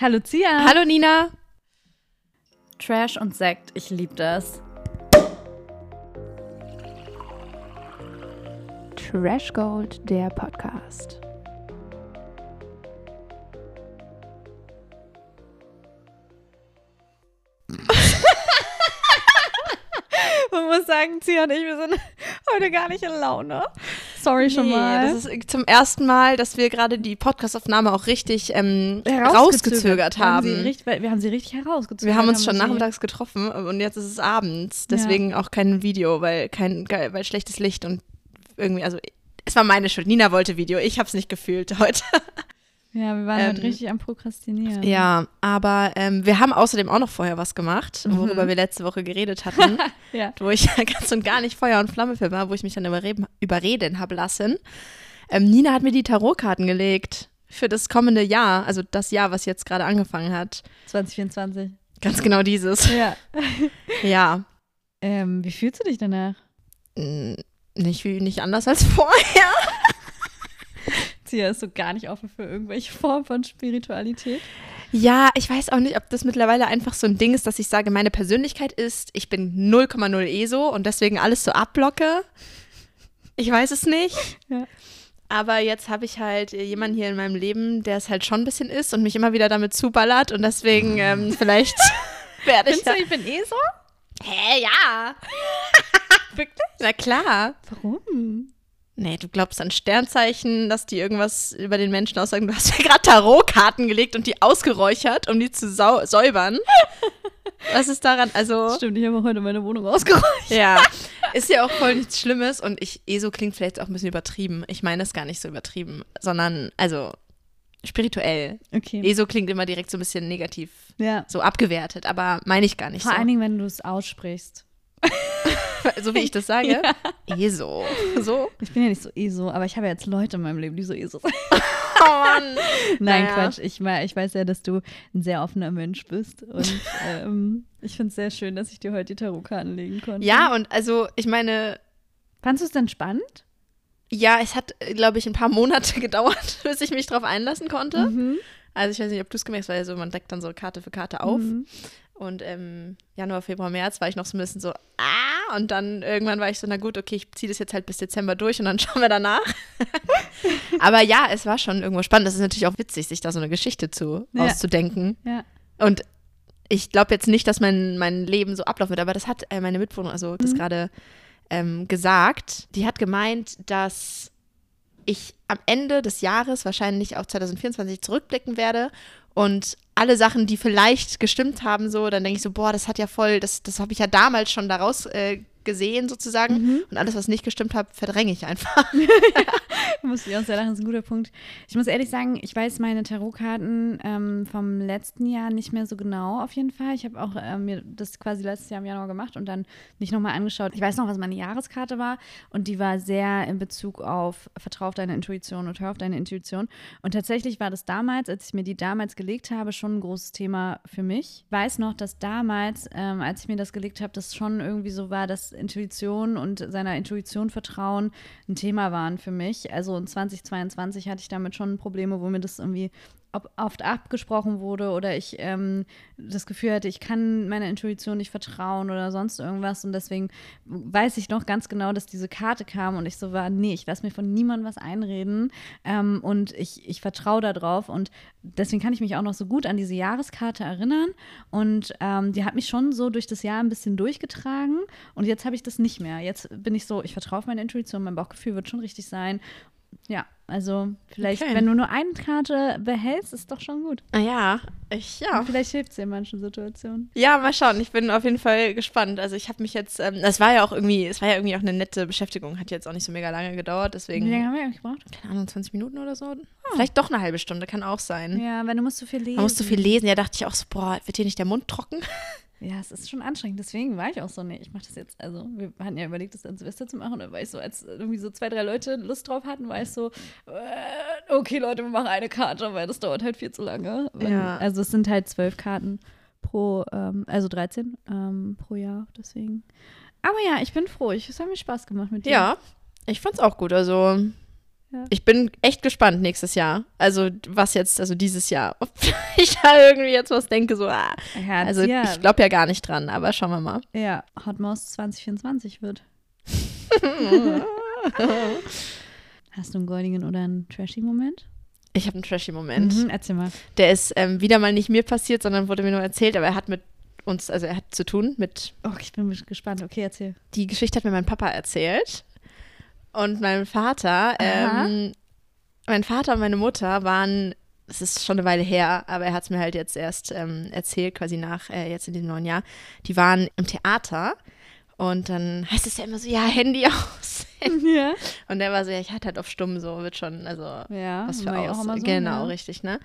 Hallo Zia. Hallo Nina. Trash und Sekt, ich liebe das. Trash Gold, der Podcast. Man muss sagen, Zia und ich, wir sind heute gar nicht in Laune. Sorry schon Nee, mal. Das ist zum ersten Mal, dass wir gerade die Podcastaufnahme auch richtig ähm, rausgezögert Wir haben, haben. richtig, wir haben sie richtig herausgezögert. Wir haben uns schon sie- nachmittags getroffen und jetzt ist es abends. Deswegen auch kein Video, weil kein weil schlechtes Licht und irgendwie, also es war meine Schuld. Nina wollte Video, ich habe es nicht gefühlt heute. Ja, wir waren Ähm, heute richtig am Prokrastinieren. Ja, aber ähm, wir haben außerdem auch noch vorher was gemacht, worüber wir letzte Woche geredet hatten, Ja. wo ich ganz und gar nicht Feuer und Flamme für war, wo ich mich dann überreden, überreden habe lassen. Ähm, Nina hat mir die Tarotkarten gelegt für das kommende Jahr, also das Jahr, was jetzt gerade angefangen hat. 2024. Ganz genau dieses. Ja. Ja, ähm, wie fühlst du dich danach? Nicht wie nicht anders als vorher. Zia ist so gar nicht offen für irgendwelche Formen von Spiritualität. Ja, ich weiß auch nicht, ob das mittlerweile einfach so ein Ding ist, dass ich sage, meine Persönlichkeit ist, ich bin 0,0 ESO und deswegen alles so abblocke. Ich weiß es nicht. Ja. Aber jetzt habe ich halt jemanden hier in meinem Leben, der es halt schon ein bisschen ist und mich immer wieder damit zuballert und deswegen ähm, vielleicht werde ich. Findest du, ich bin eh so? Hä, ja. Wirklich? Na klar. Warum? Nee, du glaubst an Sternzeichen, dass die irgendwas über den Menschen aussagen. Du hast ja gerade Tarotkarten gelegt und die ausgeräuchert, um die zu säubern. Was ist daran? Also, Stimmt, ich habe auch heute meine Wohnung ausgeräumt. ja, ist ja auch voll nichts Schlimmes und ich, ESO klingt vielleicht auch ein bisschen übertrieben. Ich meine es gar nicht so übertrieben, sondern, also, spirituell. Okay. ESO klingt immer direkt so ein bisschen negativ, Ja. so abgewertet, aber meine ich gar nicht Vor so. allen Dingen, wenn du es aussprichst. so wie ich das sage. ESO. So? Ich bin ja nicht so ESO, aber ich habe ja jetzt Leute in meinem Leben, die so ESO sind. Oh Mann. Nein, Naja. Quatsch. Ich, ich weiß ja, dass du ein sehr offener Mensch bist. Und ähm, ich finde es sehr schön, dass ich dir heute die Tarotkarten legen konnte. Ja, und also, ich meine, Fandest du es denn spannend? Ja, es hat, glaube ich, ein paar Monate gedauert, bis ich mich drauf einlassen konnte. Mhm. Also ich weiß nicht, ob du es gemerkt hast, weil so, man deckt dann so Karte für Karte auf. Mhm. Und ähm, Januar, Februar, März war ich noch so ein bisschen so, ah, und dann irgendwann war ich so, na gut, okay, ich ziehe das jetzt halt bis Dezember durch und dann schauen wir danach. Aber ja, es war schon irgendwo spannend. Das ist natürlich auch witzig, sich da so eine Geschichte zu Ja. auszudenken. Ja. Und ich glaube jetzt nicht, dass mein, mein Leben so ablaufen wird, aber das hat äh, meine Mitbewohnerin, also das gerade ähm, gesagt. Die hat gemeint, dass ich am Ende des Jahres wahrscheinlich auf 2024 zurückblicken werde und alle Sachen, die vielleicht gestimmt haben, so, dann denke ich so, boah, das hat ja voll, das, das habe ich ja damals schon daraus äh, gesehen sozusagen. Und alles, was nicht gestimmt hat, verdränge ich einfach. Muss ich auch sehr lachen, das ist ein guter Punkt. Ich muss ehrlich sagen, ich weiß meine Tarotkarten ähm, vom letzten Jahr nicht mehr so genau auf jeden Fall. Ich habe auch ähm, mir das quasi letztes Jahr im Januar gemacht und dann mich nochmal angeschaut. Ich weiß noch, was meine Jahreskarte war und die war sehr in Bezug auf Vertrau auf deine Intuition und hör auf deine Intuition. Und tatsächlich war das damals, als ich mir die damals gelegt habe, schon ein großes Thema für mich. Ich weiß noch, dass damals, ähm, als ich mir das gelegt habe, das schon irgendwie so war, dass Intuition und seiner Intuition vertrauen ein Thema waren für mich. Also in 2022 hatte ich damit schon Probleme, wo mir das irgendwie ob oft abgesprochen wurde oder ich ähm, das Gefühl hatte, ich kann meiner Intuition nicht vertrauen oder sonst irgendwas. Und deswegen weiß ich noch ganz genau, dass diese Karte kam und ich so war, nee, ich lasse mir von niemandem was einreden ähm, und ich, ich vertraue darauf. Und deswegen kann ich mich auch noch so gut an diese Jahreskarte erinnern. Und ähm, die hat mich schon so durch das Jahr ein bisschen durchgetragen. Und jetzt habe ich das nicht mehr. Jetzt bin ich so, ich vertraue auf meine Intuition, mein Bauchgefühl wird schon richtig sein. Ja, also vielleicht, Okay. wenn du nur eine Karte behältst, ist doch schon gut. Ja, ich, ja. Vielleicht hilft es dir in manchen Situationen. Ja, mal schauen. Ich bin auf jeden Fall gespannt. Also ich habe mich jetzt, ähm, es war ja auch irgendwie, es war ja irgendwie auch eine nette Beschäftigung, hat jetzt auch nicht so mega lange gedauert, Wie deswegen, lange haben wir eigentlich gebraucht? keine Ahnung, 20 Minuten oder so. Vielleicht doch eine halbe Stunde, kann auch sein. Ja, weil du musst so viel lesen. Man muss so viel lesen, ja, dachte ich auch so, boah, wird hier nicht der Mund trocken? Ja, es ist schon anstrengend. Deswegen war ich auch so, nee, ich mache das jetzt. Also, wir hatten ja überlegt, das an Silvester zu machen. Und dann war ich so, als irgendwie so zwei, drei Leute Lust drauf hatten, war ich so, äh, okay, Leute, wir machen eine Karte, weil das dauert halt viel zu lange. Ja. Also, es sind halt zwölf Karten pro, ähm, also 13 ähm, pro Jahr, deswegen. Aber ja, ich bin froh. Ich, es hat mir Spaß gemacht mit dir. Ja, ich fand's auch gut. Also, Ja. Ich bin echt gespannt nächstes Jahr. Also, was jetzt, also dieses Jahr. Ob ich da irgendwie jetzt was denke, so, ah. Ja, Also, ja, ich glaube ja gar nicht dran, aber schauen wir mal. ja, Hot Mouse 2024 wird. Hast du einen goldigen oder einen trashy Moment? Ich habe einen trashy Moment. Mhm, erzähl mal. Der ist ähm, wieder mal nicht mir passiert, sondern wurde mir nur erzählt, aber er hat mit uns, also er hat zu tun mit, Oh, ich bin gespannt. Okay, erzähl. die Geschichte hat mir mein Papa erzählt. Und mein Vater, ähm, mein Vater und meine Mutter waren, es ist schon eine Weile her, aber er hat es mir halt jetzt erst ähm, erzählt, quasi nach, äh, jetzt in diesem neuen Jahr. Die waren im Theater und dann heißt es ja immer so, ja, Handy aus. Ja. Und der war so, ja, ich hatte halt auf stumm so, wird schon, also Ja, was für aus. so, genau, ja. richtig, ne?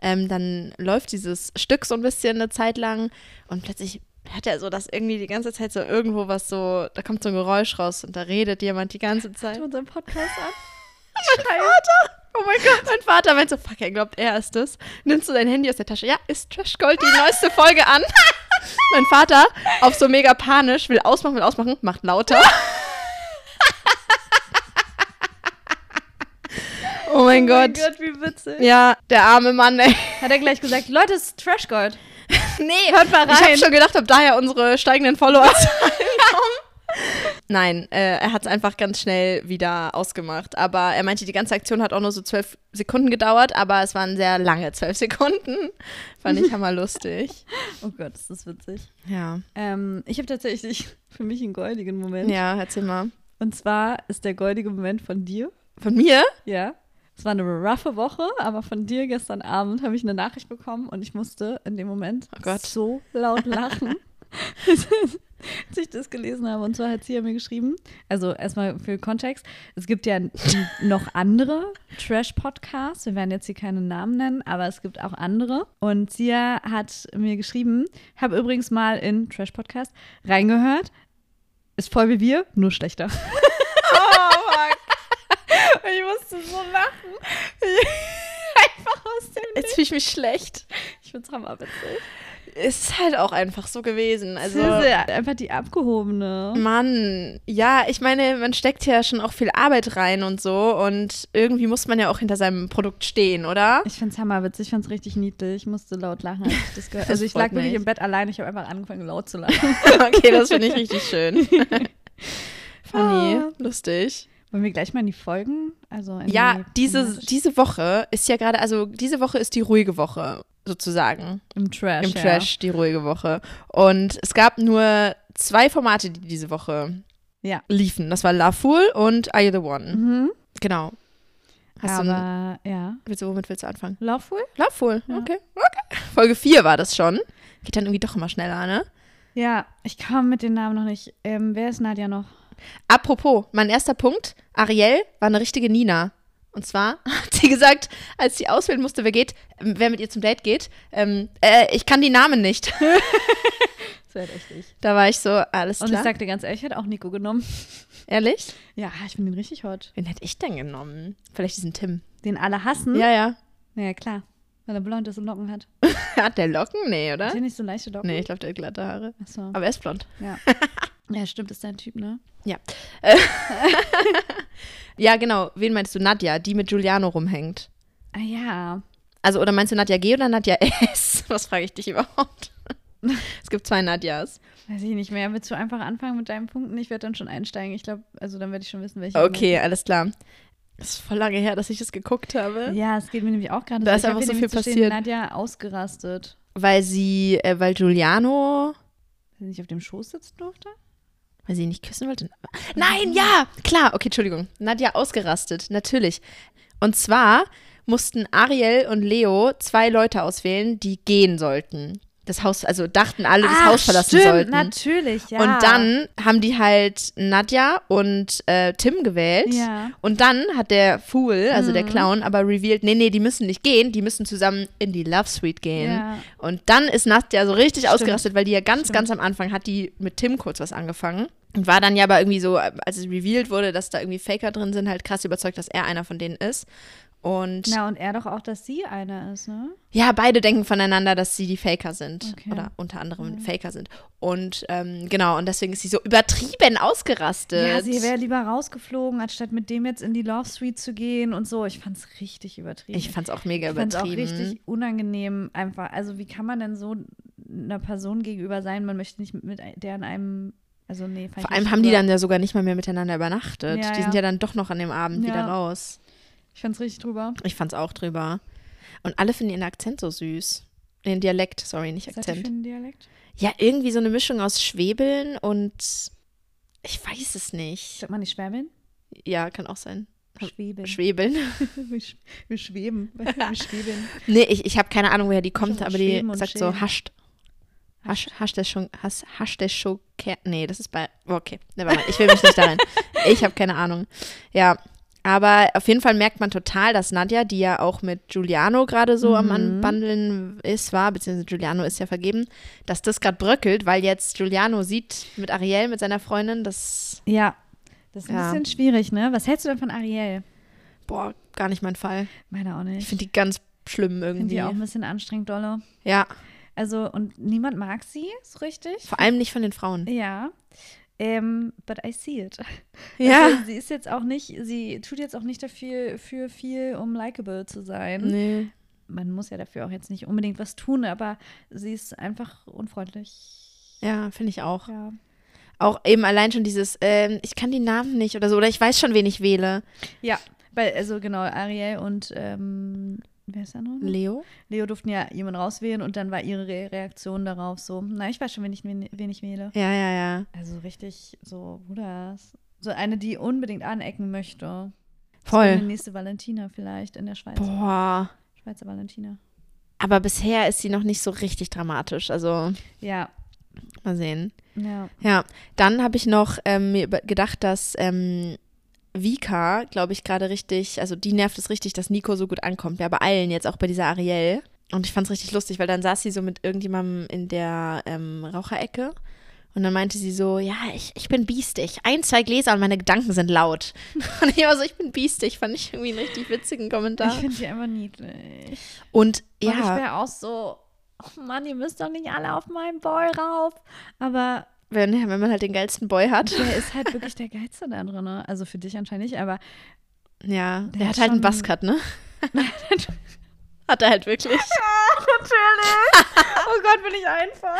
Ähm, dann läuft dieses Stück so ein bisschen eine Zeit lang und plötzlich hat er so, dass irgendwie die ganze Zeit so irgendwo was so, da kommt so ein Geräusch raus und da redet jemand die ganze Zeit. Hört unseren Podcast an. Mein Vater! Oh mein Gott, mein Vater meint so, fuck, er glaubt, er ist es. Nimmst du dein Handy aus der Tasche? Ja, ist Trash Gold die neueste Folge an? mein Vater, auf so mega panisch, will ausmachen, will ausmachen, macht lauter. oh mein Gott. Gott, wie witzig. Ja, der arme Mann, ey. Hat er gleich gesagt, Leute, es ist Trash Gold. Nee, Hört mal Ich habe rein. schon gedacht, ob daher unsere steigenden kommen. Nein, äh, er hat es einfach ganz schnell wieder ausgemacht. Aber er meinte, die ganze Aktion hat auch nur so zwölf Sekunden gedauert, aber es waren sehr lange zwölf Sekunden. Fand ich hammerlustig. Oh Gott, ist das witzig. Ja. Ähm, ich habe tatsächlich für mich einen goldigen Moment. Ja, erzähl mal. Und zwar ist der goldige Moment von dir. Von mir? Ja. Es war eine roughe Woche, aber von dir gestern Abend habe ich eine Nachricht bekommen und ich musste in dem Moment Oh so laut lachen, als ich das gelesen habe. Und zwar hat sie ja mir geschrieben, also erstmal für Kontext, es gibt ja noch andere Trash-Podcasts, wir werden jetzt hier keine Namen nennen, aber es gibt auch andere. Und Sia hat mir geschrieben, habe übrigens mal in Trash-Podcast reingehört, ist voll wie wir, nur schlechter. Ich musste so lachen. Einfach aus dem Jetzt fühle ich mich schlecht. Ich find's hammerwitzig. Es ist halt auch einfach so gewesen. Also, Also, einfach die abgehobene. Mann, ja, ich meine, man steckt ja schon auch viel Arbeit rein und so und irgendwie muss man ja auch hinter seinem Produkt stehen, oder? Ich find's hammerwitzig, ich find's richtig niedlich. Ich musste laut lachen, als ich das gehört Also ich lag wirklich im Bett allein, ich habe einfach angefangen laut zu lachen. okay, das finde ich richtig schön. Funny, Ah. lustig. Wollen wir gleich mal in die Folgen? Also Ja, die diese, diese Woche ist ja gerade, also diese Woche ist die ruhige Woche, sozusagen. im Trash. Im ja. Trash, die ruhige Woche. Und es gab nur zwei Formate, die diese Woche Ja. liefen. Das war Love Fool und Are You the One? Mhm. Genau. Hast du, Aber ja. willst du, womit willst du anfangen? Loveful? Love Fool, Ja. okay. okay. Folge 4 war das schon. Geht dann irgendwie doch immer schneller, ne? Ja, ich komme mit den Namen noch nicht. Ähm, wer ist Nadja noch? Apropos, mein erster Punkt, Ariel war eine richtige Nina. Und zwar hat sie gesagt, als sie auswählen musste, wer geht, ähm, wer mit ihr zum Date geht, ähm, äh, ich kann die Namen nicht. Das wäre echt ich. Da war ich so, alles Und ich klar. sag dir ganz ehrlich, ich hätte auch Nico genommen. Ehrlich? Ja, ich finde ihn richtig hot. Wen hätte ich denn genommen? Vielleicht diesen Tim. Den alle hassen. Ja, ja. Ja, klar. Weil er blond ist und Locken hat. Hat der Locken? Nee, Hat oder? er nicht so leichte Locken? Nee, ich glaube, der hat glatte Haare. Achso. Aber er ist blond. Ja. Ja, stimmt, ist dein Typ, ne? Ja, genau. Wen meinst du? Nadja, die mit Giuliano rumhängt. Ah ja. Also, oder meinst du Nadja G oder Nadja S? Was frage ich dich überhaupt? es gibt zwei Nadjas. Weiß ich nicht mehr. Willst du einfach anfangen mit deinen Punkten? Ich werde dann schon einsteigen. Ich glaube, also dann werde ich schon wissen, welche. Okay, alles klar. Das ist voll lange her, dass ich das geguckt habe. Ja, es geht mir nämlich auch gerade Da so. ist einfach so viel passiert. Nadja ausgerastet. Weil sie, äh, weil Giuliano, nicht auf dem Schoß sitzen durfte? Weil sie ihn nicht küssen wollte. Nein, ja, klar. Okay, Entschuldigung. Nadja ausgerastet, natürlich. Und zwar mussten Ariel und Leo zwei Leute auswählen, die gehen sollten. Das Haus, also dachten alle, das Haus verlassen stimmt, sollten. natürlich, ja. Und dann haben die halt Nadja und äh, Tim gewählt. Ja. Und dann hat der Fool, also der Mhm. Clown, aber revealed, nee, nee, die müssen nicht gehen, die müssen zusammen in die Love Suite gehen. Ja. Und dann ist Nadja so richtig Stimmt. ausgerastet, weil die ja ganz, Stimmt. ganz am Anfang hat die mit Tim kurz was angefangen. Und war dann ja aber irgendwie so, als es revealed wurde, dass da irgendwie Faker drin sind, halt krass überzeugt, dass er einer von denen ist. Und Na, und er doch auch, dass sie einer ist, ne? ja, beide denken voneinander, dass sie die Faker sind. Okay. Oder unter anderem Faker sind. Und ähm, genau, und deswegen ist sie so übertrieben ausgerastet. Ja, sie wäre lieber rausgeflogen, anstatt mit dem jetzt in die Love Suite zu gehen und so. Ich fand's richtig übertrieben. ich fand's auch mega Ich fand's auch übertrieben. richtig unangenehm einfach. Also wie kann man denn so einer Person gegenüber sein? Man möchte nicht mit der in einem, also nee. Vor allem haben die dann ja sogar nicht mal mehr miteinander übernachtet. Ja, die sind ja. ja dann doch noch an dem Abend Ja. wieder raus. Ich fand's richtig drüber. Ich fand's auch drüber. Und alle finden ihren Akzent so süß. Den Dialekt, sorry, nicht Was Akzent. einen Dialekt? Ja, irgendwie so eine Mischung aus Schwebeln und ich weiß es nicht. Sagt man nicht Schwäbeln? Ja, kann auch sein. Schwebeln. Schwebeln. wir, sch wir schweben. wir schwebeln. nee, ich, ich habe keine Ahnung, woher die kommt, aber die schweben sagt so hascht. Hasch, hasch der schon, hasch, hasch der schon, nee, das ist bei, okay, nevermind, ich will mich nicht darin. Ich habe keine Ahnung. Ja, aber auf jeden Fall merkt man total, dass Nadja, die ja auch mit Giuliano gerade so am Mhm. Anbandeln ist, war, beziehungsweise Giuliano ist ja vergeben, dass das gerade bröckelt, weil jetzt Giuliano sieht mit Ariel, mit seiner Freundin, das, Ja. Das ist ein Ja. bisschen schwierig, ne? Was hältst du denn von Ariel? boah, gar nicht mein Fall. Meiner auch Ich nicht. finde die ganz schlimm Finde irgendwie. die auch ein bisschen anstrengend, dolle. Ja, Also, und niemand mag sie so richtig. vor allem nicht von den Frauen. Ja. Ähm, but I see it. Ja. Also, sie ist jetzt auch nicht, sie tut jetzt auch nicht dafür für viel, um likable zu sein. Nee. Man muss ja dafür auch jetzt nicht unbedingt was tun, aber sie ist einfach unfreundlich. Ja, finde ich auch. Ja. Auch eben allein schon dieses, ähm, ich kann die Namen nicht oder so, oder ich weiß schon, wen ich wähle. Ja, weil, also genau, Ariel und ähm, wer ist der noch? Leo? Leo durften ja jemanden rauswählen und dann war ihre Re Reaktion darauf so, na, ich weiß schon, wen ich, wen, ich wähle. Ja, ja, ja. Also richtig so, Bruder, so eine, die unbedingt anecken möchte. Voll. Eine nächste Valentina vielleicht in der Schweiz. Boah. Schweizer Valentina. Aber bisher ist sie noch nicht so richtig dramatisch. Also, Ja, mal sehen. ja. Ja, dann habe ich noch ähm, gedacht, dass ähm, Vika, glaube ich, gerade richtig, also die nervt es richtig, dass Nico so gut ankommt. Ja, bei allen jetzt, auch bei dieser Ariel. Und ich fand es richtig lustig, weil dann saß sie so mit irgendjemandem in der ähm, Raucherecke. Und dann meinte sie so, ja, ich, ich bin biestig. Ein, zwei Gläser und meine Gedanken sind laut. Und ich war so, ich bin biestig. Fand ich irgendwie einen richtig witzigen Kommentar. Ich finde die einfach niedlich. Und Und ich ja, wäre auch so, oh Mann, ihr müsst doch nicht alle auf meinen Boy rauf. Aber wenn, wenn man halt den geilsten Boy hat. der ist halt wirklich der Geilste da drin. ne? Also für dich anscheinend nicht, aber Ja, der, Der hat hat halt einen Buzzcut, ne? hat er halt wirklich. natürlich. Oh Gott, bin ich einfach.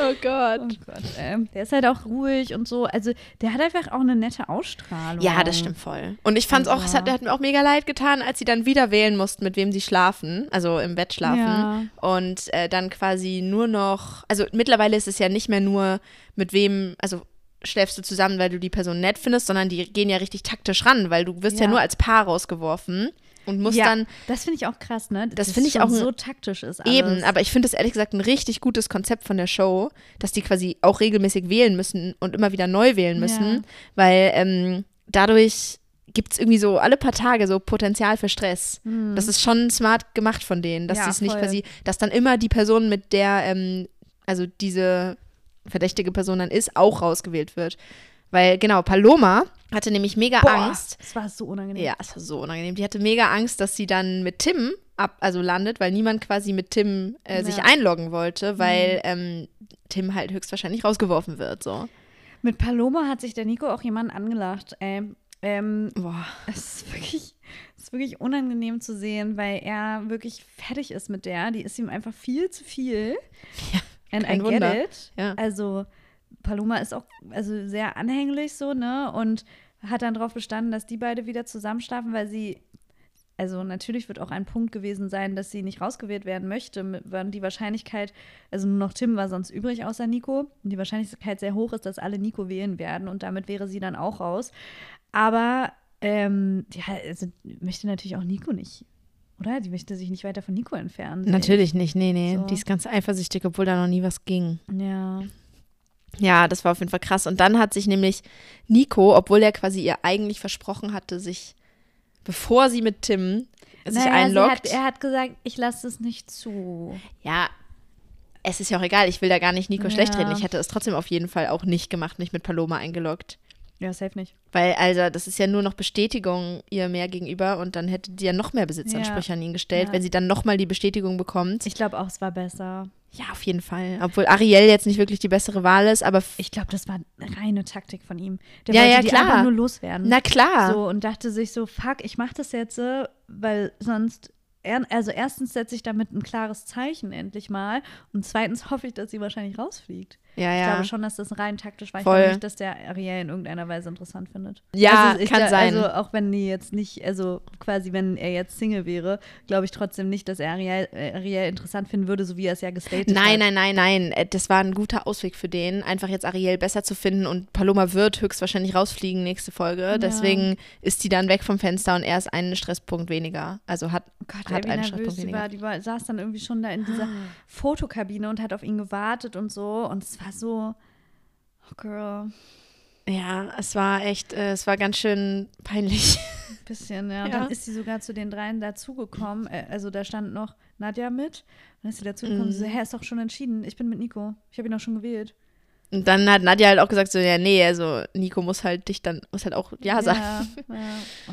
Oh Gott. Oh Gott, ähm, der ist halt auch ruhig und so. Also der hat einfach auch eine nette Ausstrahlung. Ja, das stimmt voll. Und ich fand es auch, es hat, hat mir auch mega leid getan, als sie dann wieder wählen mussten, mit wem sie schlafen, also im Bett schlafen. Ja. Und äh, dann quasi nur noch, also mittlerweile ist es ja nicht mehr nur, mit wem, also schläfst du zusammen, weil du die Person nett findest, sondern die gehen ja richtig taktisch ran, weil du wirst ja, Ja. nur als Paar rausgeworfen und musst ja, dann das finde ich auch krass, ne? Das Dass finde ich auch ein- so taktisch ist. Alles. Eben, aber ich finde es ehrlich gesagt ein richtig gutes Konzept von der Show, dass die quasi auch regelmäßig wählen müssen und immer wieder neu wählen müssen, Ja. weil ähm, dadurch gibt es irgendwie so alle paar Tage so Potenzial für Stress. Das ist schon smart gemacht von denen, dass. Ja, sie es nicht quasi, dass dann immer die Person, mit der, ähm, also diese verdächtige Person dann ist, auch rausgewählt wird. Weil genau, Paloma hatte nämlich mega Boah, Angst. Das war so unangenehm. Ja, es war so unangenehm. Die hatte mega Angst, dass sie dann mit Tim ab, also landet, weil niemand quasi mit Tim äh, sich Ja. Mhm. einloggen wollte, weil ähm, Tim halt höchstwahrscheinlich rausgeworfen wird. So. Mit Paloma hat sich der Nico auch jemand angelacht. Ey. Ähm, Boah. es ist wirklich, es ist wirklich unangenehm zu sehen, weil er wirklich fertig ist mit der. Die ist ihm einfach viel zu viel. Ja, And I get Wunder. it. Ja. Also Paloma ist auch also sehr anhänglich so, ne? Und hat dann darauf bestanden, dass die beide wieder zusammenschlafen, weil sie also natürlich wird auch ein Punkt gewesen sein, dass sie nicht rausgewählt werden möchte, weil die Wahrscheinlichkeit, also nur noch Tim war sonst übrig außer Nico, und die Wahrscheinlichkeit sehr hoch ist, dass alle Nico wählen werden und damit wäre sie dann auch raus. Aber ähm, ja, also möchte natürlich auch Nico nicht, oder? Die möchte sich nicht weiter von Nico entfernen. Natürlich nicht, nee, nee. So. Die ist ganz eifersüchtig, obwohl da noch nie was ging. Ja. Ja, das war auf jeden Fall krass. Und dann hat sich nämlich Nico, obwohl er quasi ihr eigentlich versprochen hatte, sich, bevor sie mit Tim sich Naja, einloggt. Hat, er hat gesagt, ich lasse es nicht zu. Ja, es ist ja auch egal. Ich will da gar nicht Nico Ja. schlecht reden. Ich hätte es trotzdem auf jeden Fall auch nicht gemacht, mich mit Paloma eingeloggt. Ja, safe nicht. Weil, also, das ist ja nur noch Bestätigung ihr mehr gegenüber und dann hätte die ja noch mehr Besitzansprüche Ja. an ihn gestellt, Ja. wenn sie dann nochmal die Bestätigung bekommt. Ich glaube auch, es war besser. Ja, auf jeden Fall. Obwohl Ariel jetzt nicht wirklich die bessere Wahl ist, aber Ich glaube, das war eine reine Taktik von ihm. Der Ja, wollte ja, die klar. einfach nur loswerden. na klar. So und dachte sich so, fuck, ich mache das jetzt, weil sonst, also erstens setze ich damit ein klares Zeichen endlich mal und zweitens hoffe ich, dass sie wahrscheinlich rausfliegt. Ja, Ich ja. glaube schon, dass das rein taktisch war. Ich glaube nicht, dass der Ariel in irgendeiner Weise interessant findet. Ja, also ich kann gla- sein. Also auch wenn die jetzt nicht, also quasi, wenn er jetzt Single wäre, glaube ich trotzdem nicht, dass er Ariel, äh, Ariel interessant finden würde, so wie er es ja gestatet Nein, hat. nein, nein, nein. Äh, Das war ein guter Ausweg für den, einfach jetzt Ariel besser zu finden und Paloma wird höchstwahrscheinlich rausfliegen nächste Folge. Deswegen ist die dann weg vom Fenster und er ist einen Stresspunkt weniger. Also hat, Oh Gott, hat einen Stresspunkt die weniger. war. Die war, saß dann irgendwie schon da in dieser Fotokabine und hat auf ihn gewartet und so. Und es war so, oh Girl, Ja, es war echt, äh, es war ganz schön peinlich. ein bisschen, ja. Und Ja. dann ist sie sogar zu den dreien dazugekommen. Äh, also da stand noch Nadja mit. Und dann ist sie dazugekommen. Mhm. So, hä, ist doch schon entschieden. Ich bin mit Nico. Ich habe ihn auch schon gewählt. Und dann hat Nadja halt auch gesagt, so, ja, nee, also Nico muss halt dich dann, muss halt auch Ja sagen. Ja, ja. Oh,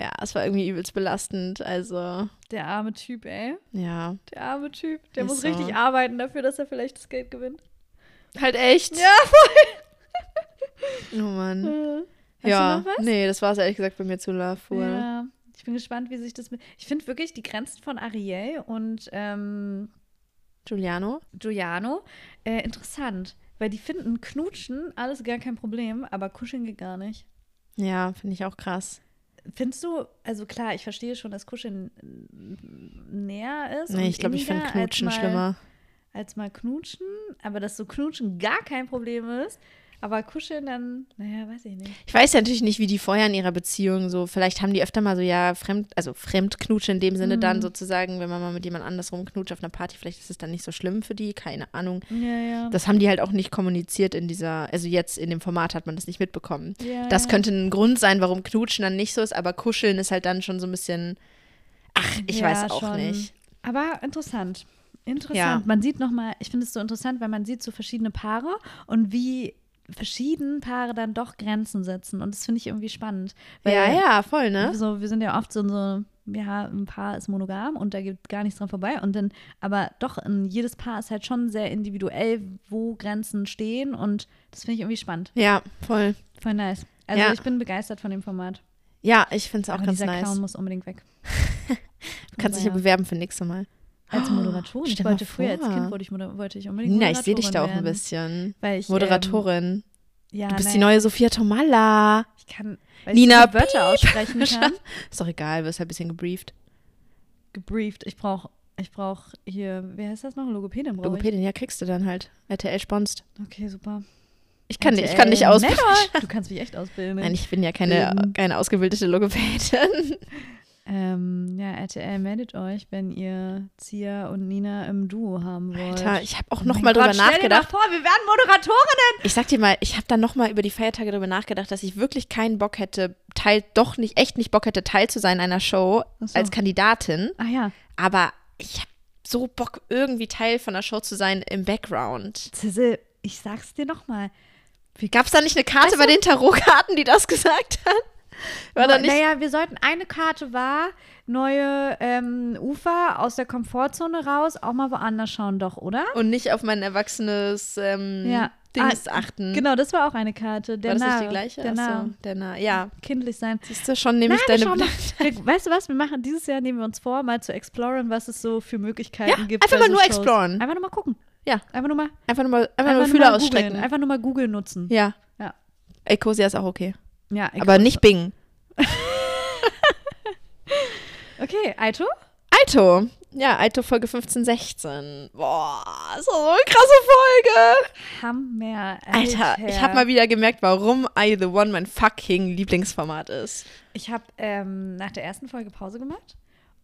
Ja, es war irgendwie übelst belastend. Also, der arme Typ, ey. ja. Der arme Typ. Der Ist muss so. richtig arbeiten dafür, dass er vielleicht das Geld gewinnt. Halt echt? Ja, Oh Mann. voll. Hast ja, du noch was? nee, das war es ehrlich gesagt bei mir zu Love. Ja, ich bin gespannt, wie sich das mit. Ich finde wirklich die Grenzen von Ariel und ähm, Giuliano? Giuliano äh, interessant, weil die finden Knutschen alles gar kein Problem, aber Kuscheln geht gar nicht. Ja, finde ich auch krass. Findest du, also klar, ich verstehe schon, dass Kuscheln äh, näher ist. Nee, ich glaube, ich finde Knutschen schlimmer. Als mal Knutschen, aber dass so Knutschen gar kein Problem ist, aber Kuscheln dann, naja, weiß ich nicht. Ich weiß ja natürlich nicht, wie die vorher in ihrer Beziehung so, vielleicht haben die öfter mal so, ja, fremd, also Fremdknutschen in dem Sinne Mhm. dann sozusagen, wenn man mal mit jemand anders rumknutscht auf einer Party, vielleicht ist es dann nicht so schlimm für die, keine Ahnung. Ja, ja. Das haben die halt auch nicht kommuniziert in dieser, also jetzt in dem Format hat man das nicht mitbekommen. ja, Das könnte ein Grund sein, warum Knutschen dann nicht so ist, aber Kuscheln ist halt dann schon so ein bisschen, ach, ich weiß auch schon. nicht. Aber interessant. Interessant. Ja. Man sieht nochmal, ich finde es so interessant, weil man sieht so verschiedene Paare und wie verschieden Paare dann doch Grenzen setzen. Und das finde ich irgendwie spannend. Ja, ja, voll, ne? So, wir sind ja oft so, so, ja, ein Paar ist monogam und da geht gar nichts dran vorbei. Und dann, aber doch, jedes Paar ist halt schon sehr individuell, wo Grenzen stehen. Und das finde ich irgendwie spannend. Ja, voll. Voll nice. Also Ja. ich bin begeistert von dem Format. Ja, ich finde es auch aber ganz dieser nice. Clown muss unbedingt weg. Du kannst dich ja bewerben für nächste Mal. Als Moderatorin. Ich wollte früher als. Kind wollte ich, wollte ich unbedingt Nina, ich sehe dich da auch Moderatorin ein bisschen. Ich, Moderatorin. Ähm, ja, du bist die naja, neue Sophia Tomalla. Ich kann, weil Nina, ich Wörter aussprechen kann. Ist doch egal, wirst halt ein bisschen gebrieft. Gebrieft. Ich brauche ich brauch hier, wie heißt das noch? Logopädin brauche ich. Logopädin, ja, kriegst du dann halt. RTL sponst. Okay, super. Ich kann, dich- ich kann dich ausbilden. Du kannst mich echt ausbilden. Nein, ich bin ja keine, Bilden. keine ausgebildete Logopädin. ähm, ja, RTL, meldet euch, wenn ihr Zia und Nina im Duo haben wollt. Alter, ich habe auch Oh noch mal drüber Gott, stell dir mal nachgedacht. vor, wir werden Moderatorinnen. Ich sag dir mal, ich habe dann noch mal über die Feiertage drüber nachgedacht, dass ich wirklich keinen Bock hätte, Teil, doch nicht, echt nicht Bock hätte, Teil zu sein einer Show so. als Kandidatin. Ah ja, Aber ich habe so Bock, irgendwie Teil von der Show zu sein im Background. Zissel, ich sag's dir nochmal. Gab es da nicht eine Karte Weißt bei den Tarotkarten, die das gesagt hat? War nicht? Naja, wir sollten, eine Karte war, neue ähm, Ufer aus der Komfortzone raus, auch mal woanders schauen, doch, oder? Und nicht auf mein erwachsenes ähm, Ja. Dings Ah, achten. Genau, das war auch eine Karte. Der War das Narr, nicht die gleiche? Der Ach so, Narr. der Narr. Ja. Kindlich sein. Siehst du, schon nehme ich deine mal, wir, weißt du was? Wir machen dieses Jahr nehmen wir uns vor, mal zu exploren, was es so für Möglichkeiten Ja, gibt. einfach mal nur Shows. exploren. Einfach nur mal gucken. Ja. Einfach nur mal, Einfach nur mal, einfach einfach nur Fühler ausstrecken. Einfach nur mal Google nutzen. Ja. Ja. Ecosia ist auch okay. Ja, ich- Aber nicht Bing. Okay, Aito? Aito. Ja, Aito Folge 15, 16. Boah, so eine krasse Folge. Hammer. Alter, ich habe mal wieder gemerkt, warum I the One mein fucking Lieblingsformat ist. Ich habe ähm, nach der ersten Folge Pause gemacht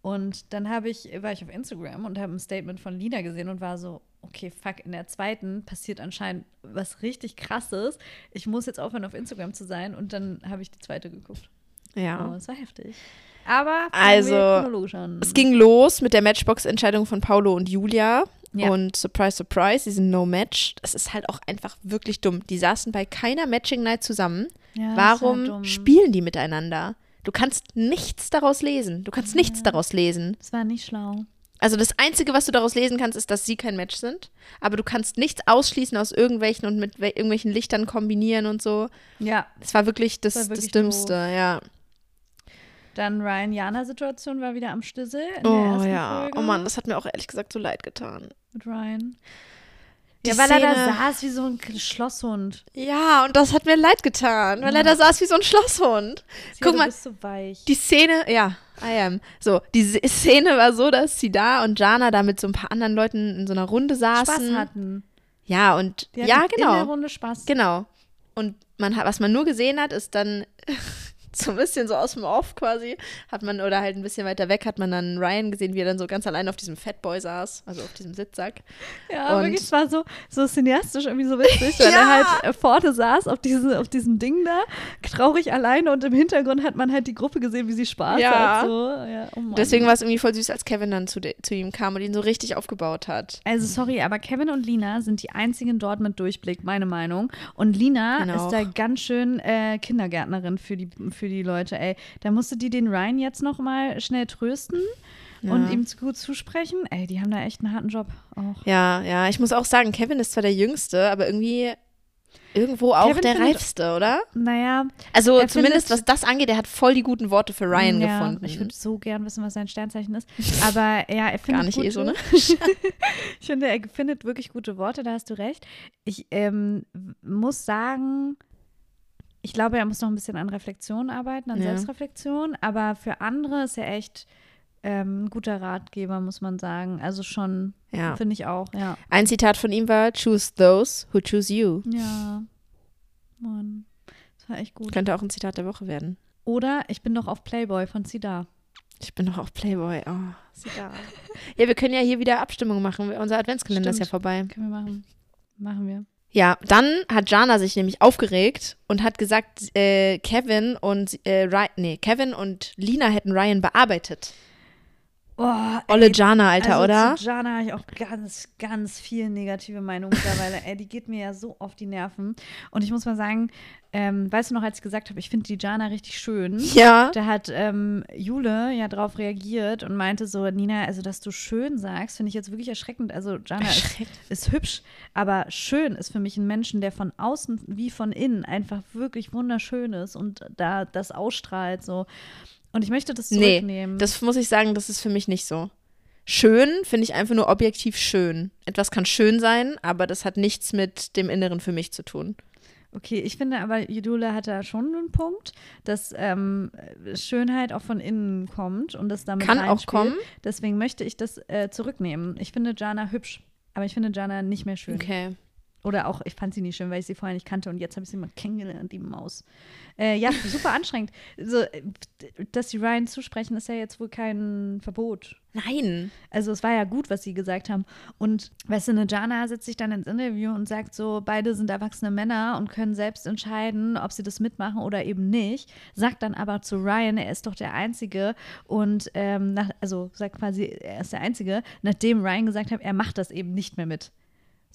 und dann habe ich, war ich auf Instagram und habe ein Statement von Lina gesehen und war so, okay, fuck, in der zweiten passiert anscheinend was richtig krasses. Ich muss jetzt aufhören, auf Instagram zu sein und dann habe ich die zweite geguckt. Ja. Oh, es war heftig. Aber Also. Es ging los mit der Matchbox-Entscheidung von Paulo und Julia. Ja. Und surprise, surprise, sie sind no match. Das ist halt auch einfach wirklich dumm. Die saßen bei keiner Matching Night zusammen. Ja, das war Warum dumm. spielen die miteinander? Du kannst nichts daraus lesen. Du kannst nichts daraus lesen. Das war nicht schlau. Also das Einzige, was du daraus lesen kannst, ist, dass sie kein Match sind. Aber du kannst nichts ausschließen aus irgendwelchen und mit wel- irgendwelchen Lichtern kombinieren und so. Ja, Das war wirklich das, war wirklich das Dümmste, ja. dann Ryan-Jana-Situation war wieder am der Oh ja. Folge Oh Mann, das hat mir auch ehrlich gesagt so leid getan. mit Ryan. Die ja, weil er da Szene- saß wie so ein Schlosshund. Ja, und das hat mir leid getan, weil er da saß wie so ein Schlosshund. Sia, Guck mal, so weich. Die Szene, ja, I am. So, die Szene war so, dass sie da und Jana da mit so ein paar anderen Leuten in so einer Runde saßen. Spaß hatten. Ja, und Die ja, hatten In der genau. Runde Spaß. Genau. Und man hat, was man nur gesehen hat, ist dann so ein bisschen so aus dem Off quasi, hat man, oder halt ein bisschen weiter weg, hat man dann Ryan gesehen, wie er dann so ganz allein auf diesem Fatboy saß, also auf diesem Sitzsack. Ja, Und- wirklich, es war so, so cineastisch irgendwie so witzig, weil Ja. er halt äh, vorne saß auf, diese, auf diesem Ding da, traurig alleine und im Hintergrund hat man halt die Gruppe gesehen, wie sie Spaß Ja. hat. So. Ja, oh. Deswegen war es irgendwie voll süß, als Kevin dann zu, de- zu ihm kam und ihn so richtig aufgebaut hat. Also sorry, aber Kevin und Lina sind die einzigen dort mit Durchblick, meine Meinung. Und Lina Genau. ist da ganz schön äh, Kindergärtnerin für die, für die Leute, ey. Da musste die den Ryan jetzt noch mal schnell trösten und Ja. ihm zu- gut zusprechen. Ey, die haben da echt einen harten Job auch. Ja, ja, ich muss auch sagen, Kevin ist zwar der Jüngste, aber irgendwie irgendwo auch Kevin der Reifste, oder? Naja, Also zumindest was das angeht, er hat voll die guten Worte für Ryan ja, gefunden. Ich würde so gern wissen, was sein Sternzeichen ist. Aber ja, er findet Gar nicht gute, eh so, ne? ich finde, er findet wirklich gute Worte, da hast du recht. Ich ähm, muss sagen, ich glaube, er muss noch ein bisschen an Reflexion arbeiten, an Ja. Selbstreflexion, aber für andere ist er echt ähm, ein guter Ratgeber, muss man sagen. Also schon, Ja. finde ich auch, ja. Ein Zitat von ihm war: Choose those who choose you. Ja, Mann, das war echt gut. Könnte auch ein Zitat der Woche werden. Oder ich bin doch auf Playboy von Sida. Ich bin doch auf Playboy. Oh, da. ja, wir können ja hier wieder Abstimmung machen. Unser Adventskalender ist ja Stimmt. vorbei. Können wir machen. Machen wir. Ja, dann hat Jana sich nämlich aufgeregt und hat gesagt, äh, Kevin und äh, Ryan, nee, Kevin und Lina hätten Ryan bearbeitet. Oh, Olle Jana, Alter, also oder? Zu Jana habe ich auch ganz, ganz viel negative Meinung mittlerweile. Ey, die geht mir ja so auf die Nerven. Und ich muss mal sagen, ähm, weißt du noch, als ich gesagt habe, ich finde die Jana richtig schön. Ja. Da hat ähm, Jule ja drauf reagiert und meinte so, Nina, also dass du schön sagst, finde ich jetzt wirklich erschreckend. Also Jana ist, Erschreckend. ist hübsch, aber schön ist für mich ein Menschen, der von außen wie von innen einfach wirklich wunderschön ist und da das ausstrahlt so. Und ich möchte das Nee, zurücknehmen. das muss ich sagen, das ist für mich nicht so. Schön finde ich einfach nur objektiv schön. Etwas kann schön sein, aber das hat nichts mit dem Inneren für mich zu tun. Okay, ich finde aber, Judula hat da schon einen Punkt, dass ähm, Schönheit auch von innen kommt und das damit Kann auch kommen. Deswegen möchte ich das äh, zurücknehmen. Ich finde Jana hübsch, aber ich finde Jana nicht mehr schön. Okay. Oder auch, ich fand sie nie schön, weil ich sie vorher nicht kannte und jetzt habe ich sie mal kennengelernt, die Maus. Äh, ja, super anstrengend. So, äh, dass sie Ryan zusprechen, ist ja jetzt wohl kein Verbot. Nein. Also es war ja gut, was sie gesagt haben. Und weißt du, eine Jana setzt sich dann ins Interview und sagt so, beide sind erwachsene Männer und können selbst entscheiden, ob sie das mitmachen oder eben nicht. Sagt dann aber zu Ryan, er ist doch der Einzige und ähm, nach, also sagt quasi, er ist der Einzige, nachdem Ryan gesagt hat, er macht das eben nicht mehr mit.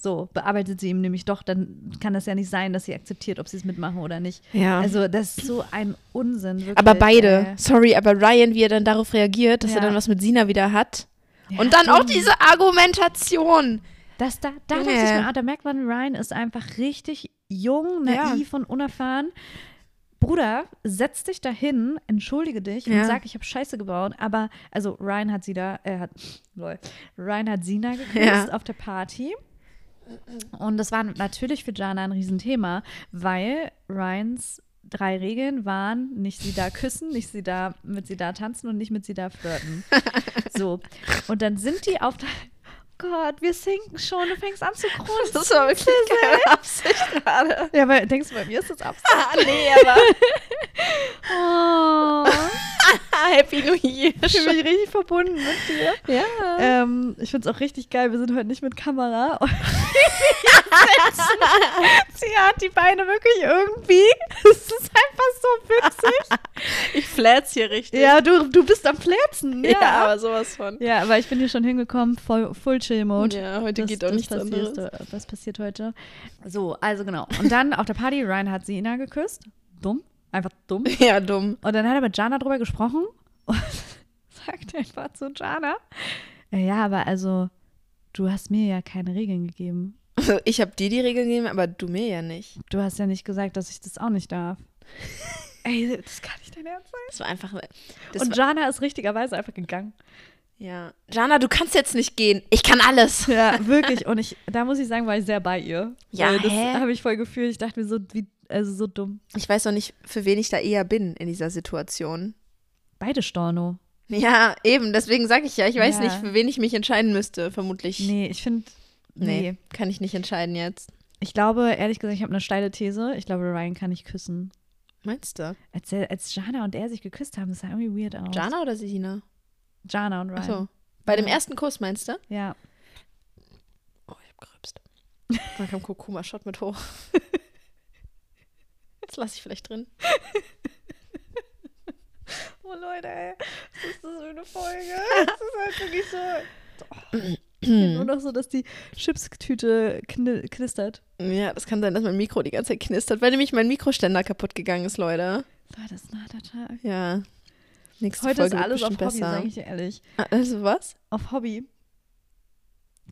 So, bearbeitet sie ihm nämlich doch, dann kann das ja nicht sein, dass sie akzeptiert, ob sie es mitmachen oder nicht. Ja. Also das ist so ein Unsinn. Wirklich, aber beide. Äh, Sorry, aber Ryan, wie er dann darauf reagiert, dass Ja. er dann was mit Sina wieder hat. ja, Und dann auch diese Argumentation. Das, da da, dachte ich mir, ah, da merkt man, Ryan ist einfach richtig jung, naiv und unerfahren. Bruder, setz dich dahin, entschuldige dich Ja. und sag, ich habe Scheiße gebaut. Aber, also Ryan hat sie da, er hat, lol, Ryan hat Sina geküsst Ja. auf der Party. Und das war natürlich für Jana ein Riesenthema, weil Ryans drei Regeln waren, nicht sie da küssen, nicht sie da mit sie da tanzen und nicht mit sie da flirten. So. Und dann sind die auf der. Gott, wir sinken schon, du fängst an zu grunzen. Das war wirklich keine Absicht gerade. Ja, aber denkst du, bei mir ist das Absicht? Ah, nee, aber Oh, Happy New Year. ich fühle mich richtig verbunden mit dir. Ja. Ähm, ich finde es auch richtig geil, wir sind heute nicht mit Kamera. Sie hat die Beine wirklich irgendwie. Es ist einfach so witzig. Ich flät's hier richtig. Ja, du, du bist am Flätzen. Ja, Ja. aber sowas von. Ja, aber ich bin hier schon hingekommen, voll, Full Chill Mode. Ja, heute geht auch nichts anderes. Was passiert heute? So, also genau. Und dann auf der Party, Ryan hat Sina geküsst. dumm. Einfach dumm. Ja, dumm. Und dann hat er mit Jana drüber gesprochen und sagt einfach zu Jana, "Äh, ja, aber also, du hast mir ja keine Regeln gegeben. Also ich habe dir die Regeln gegeben, aber du mir ja nicht. Du hast ja nicht gesagt, dass ich das auch nicht darf. Ey, das kann nicht dein Ernst sein. Das war einfach. Das Und Jana ist richtigerweise einfach gegangen. ja. Jana, du kannst jetzt nicht gehen. Ich kann alles. Ja, wirklich. Und ich, da muss ich sagen, war ich sehr bei ihr. Ja, Weil das habe ich voll gefühlt. Ich dachte mir so, wie, also so dumm. Ich weiß auch nicht, für wen ich da eher bin in dieser Situation. Beide Storno. Ja, eben. Deswegen sage ich ja, ich weiß Ja. nicht, für wen ich mich entscheiden müsste. Vermutlich. Nee, ich finde, Nee, nee. kann ich nicht entscheiden jetzt. Ich glaube, ehrlich gesagt, ich habe eine steile These. Ich glaube, Ryan kann nicht küssen. Meinst du? Als, als Jana und er sich geküsst haben, das sah irgendwie weird aus. Jana oder Sina? Jana und Ryan. Achso. Bei dem Ja. ersten Kuss meinst du? Ja. Oh, ich hab gerübst. Da kam Kurkuma-Shot mit hoch. Das lasse ich vielleicht drin. Oh Leute, ey. Was ist das für eine Folge? Das ist halt wirklich so. Nur noch so, dass die Chipstüte kni knistert. Ja, das kann sein, dass mein Mikro die ganze Zeit knistert, weil nämlich mein Mikroständer kaputt gegangen ist, Leute. Leute, das ein harter Tag. Ja. Nächste Heute Folge ist alles auf bestimmt Hobby, besser. sage ich dir ehrlich. Ah, Also was? Auf Hobby.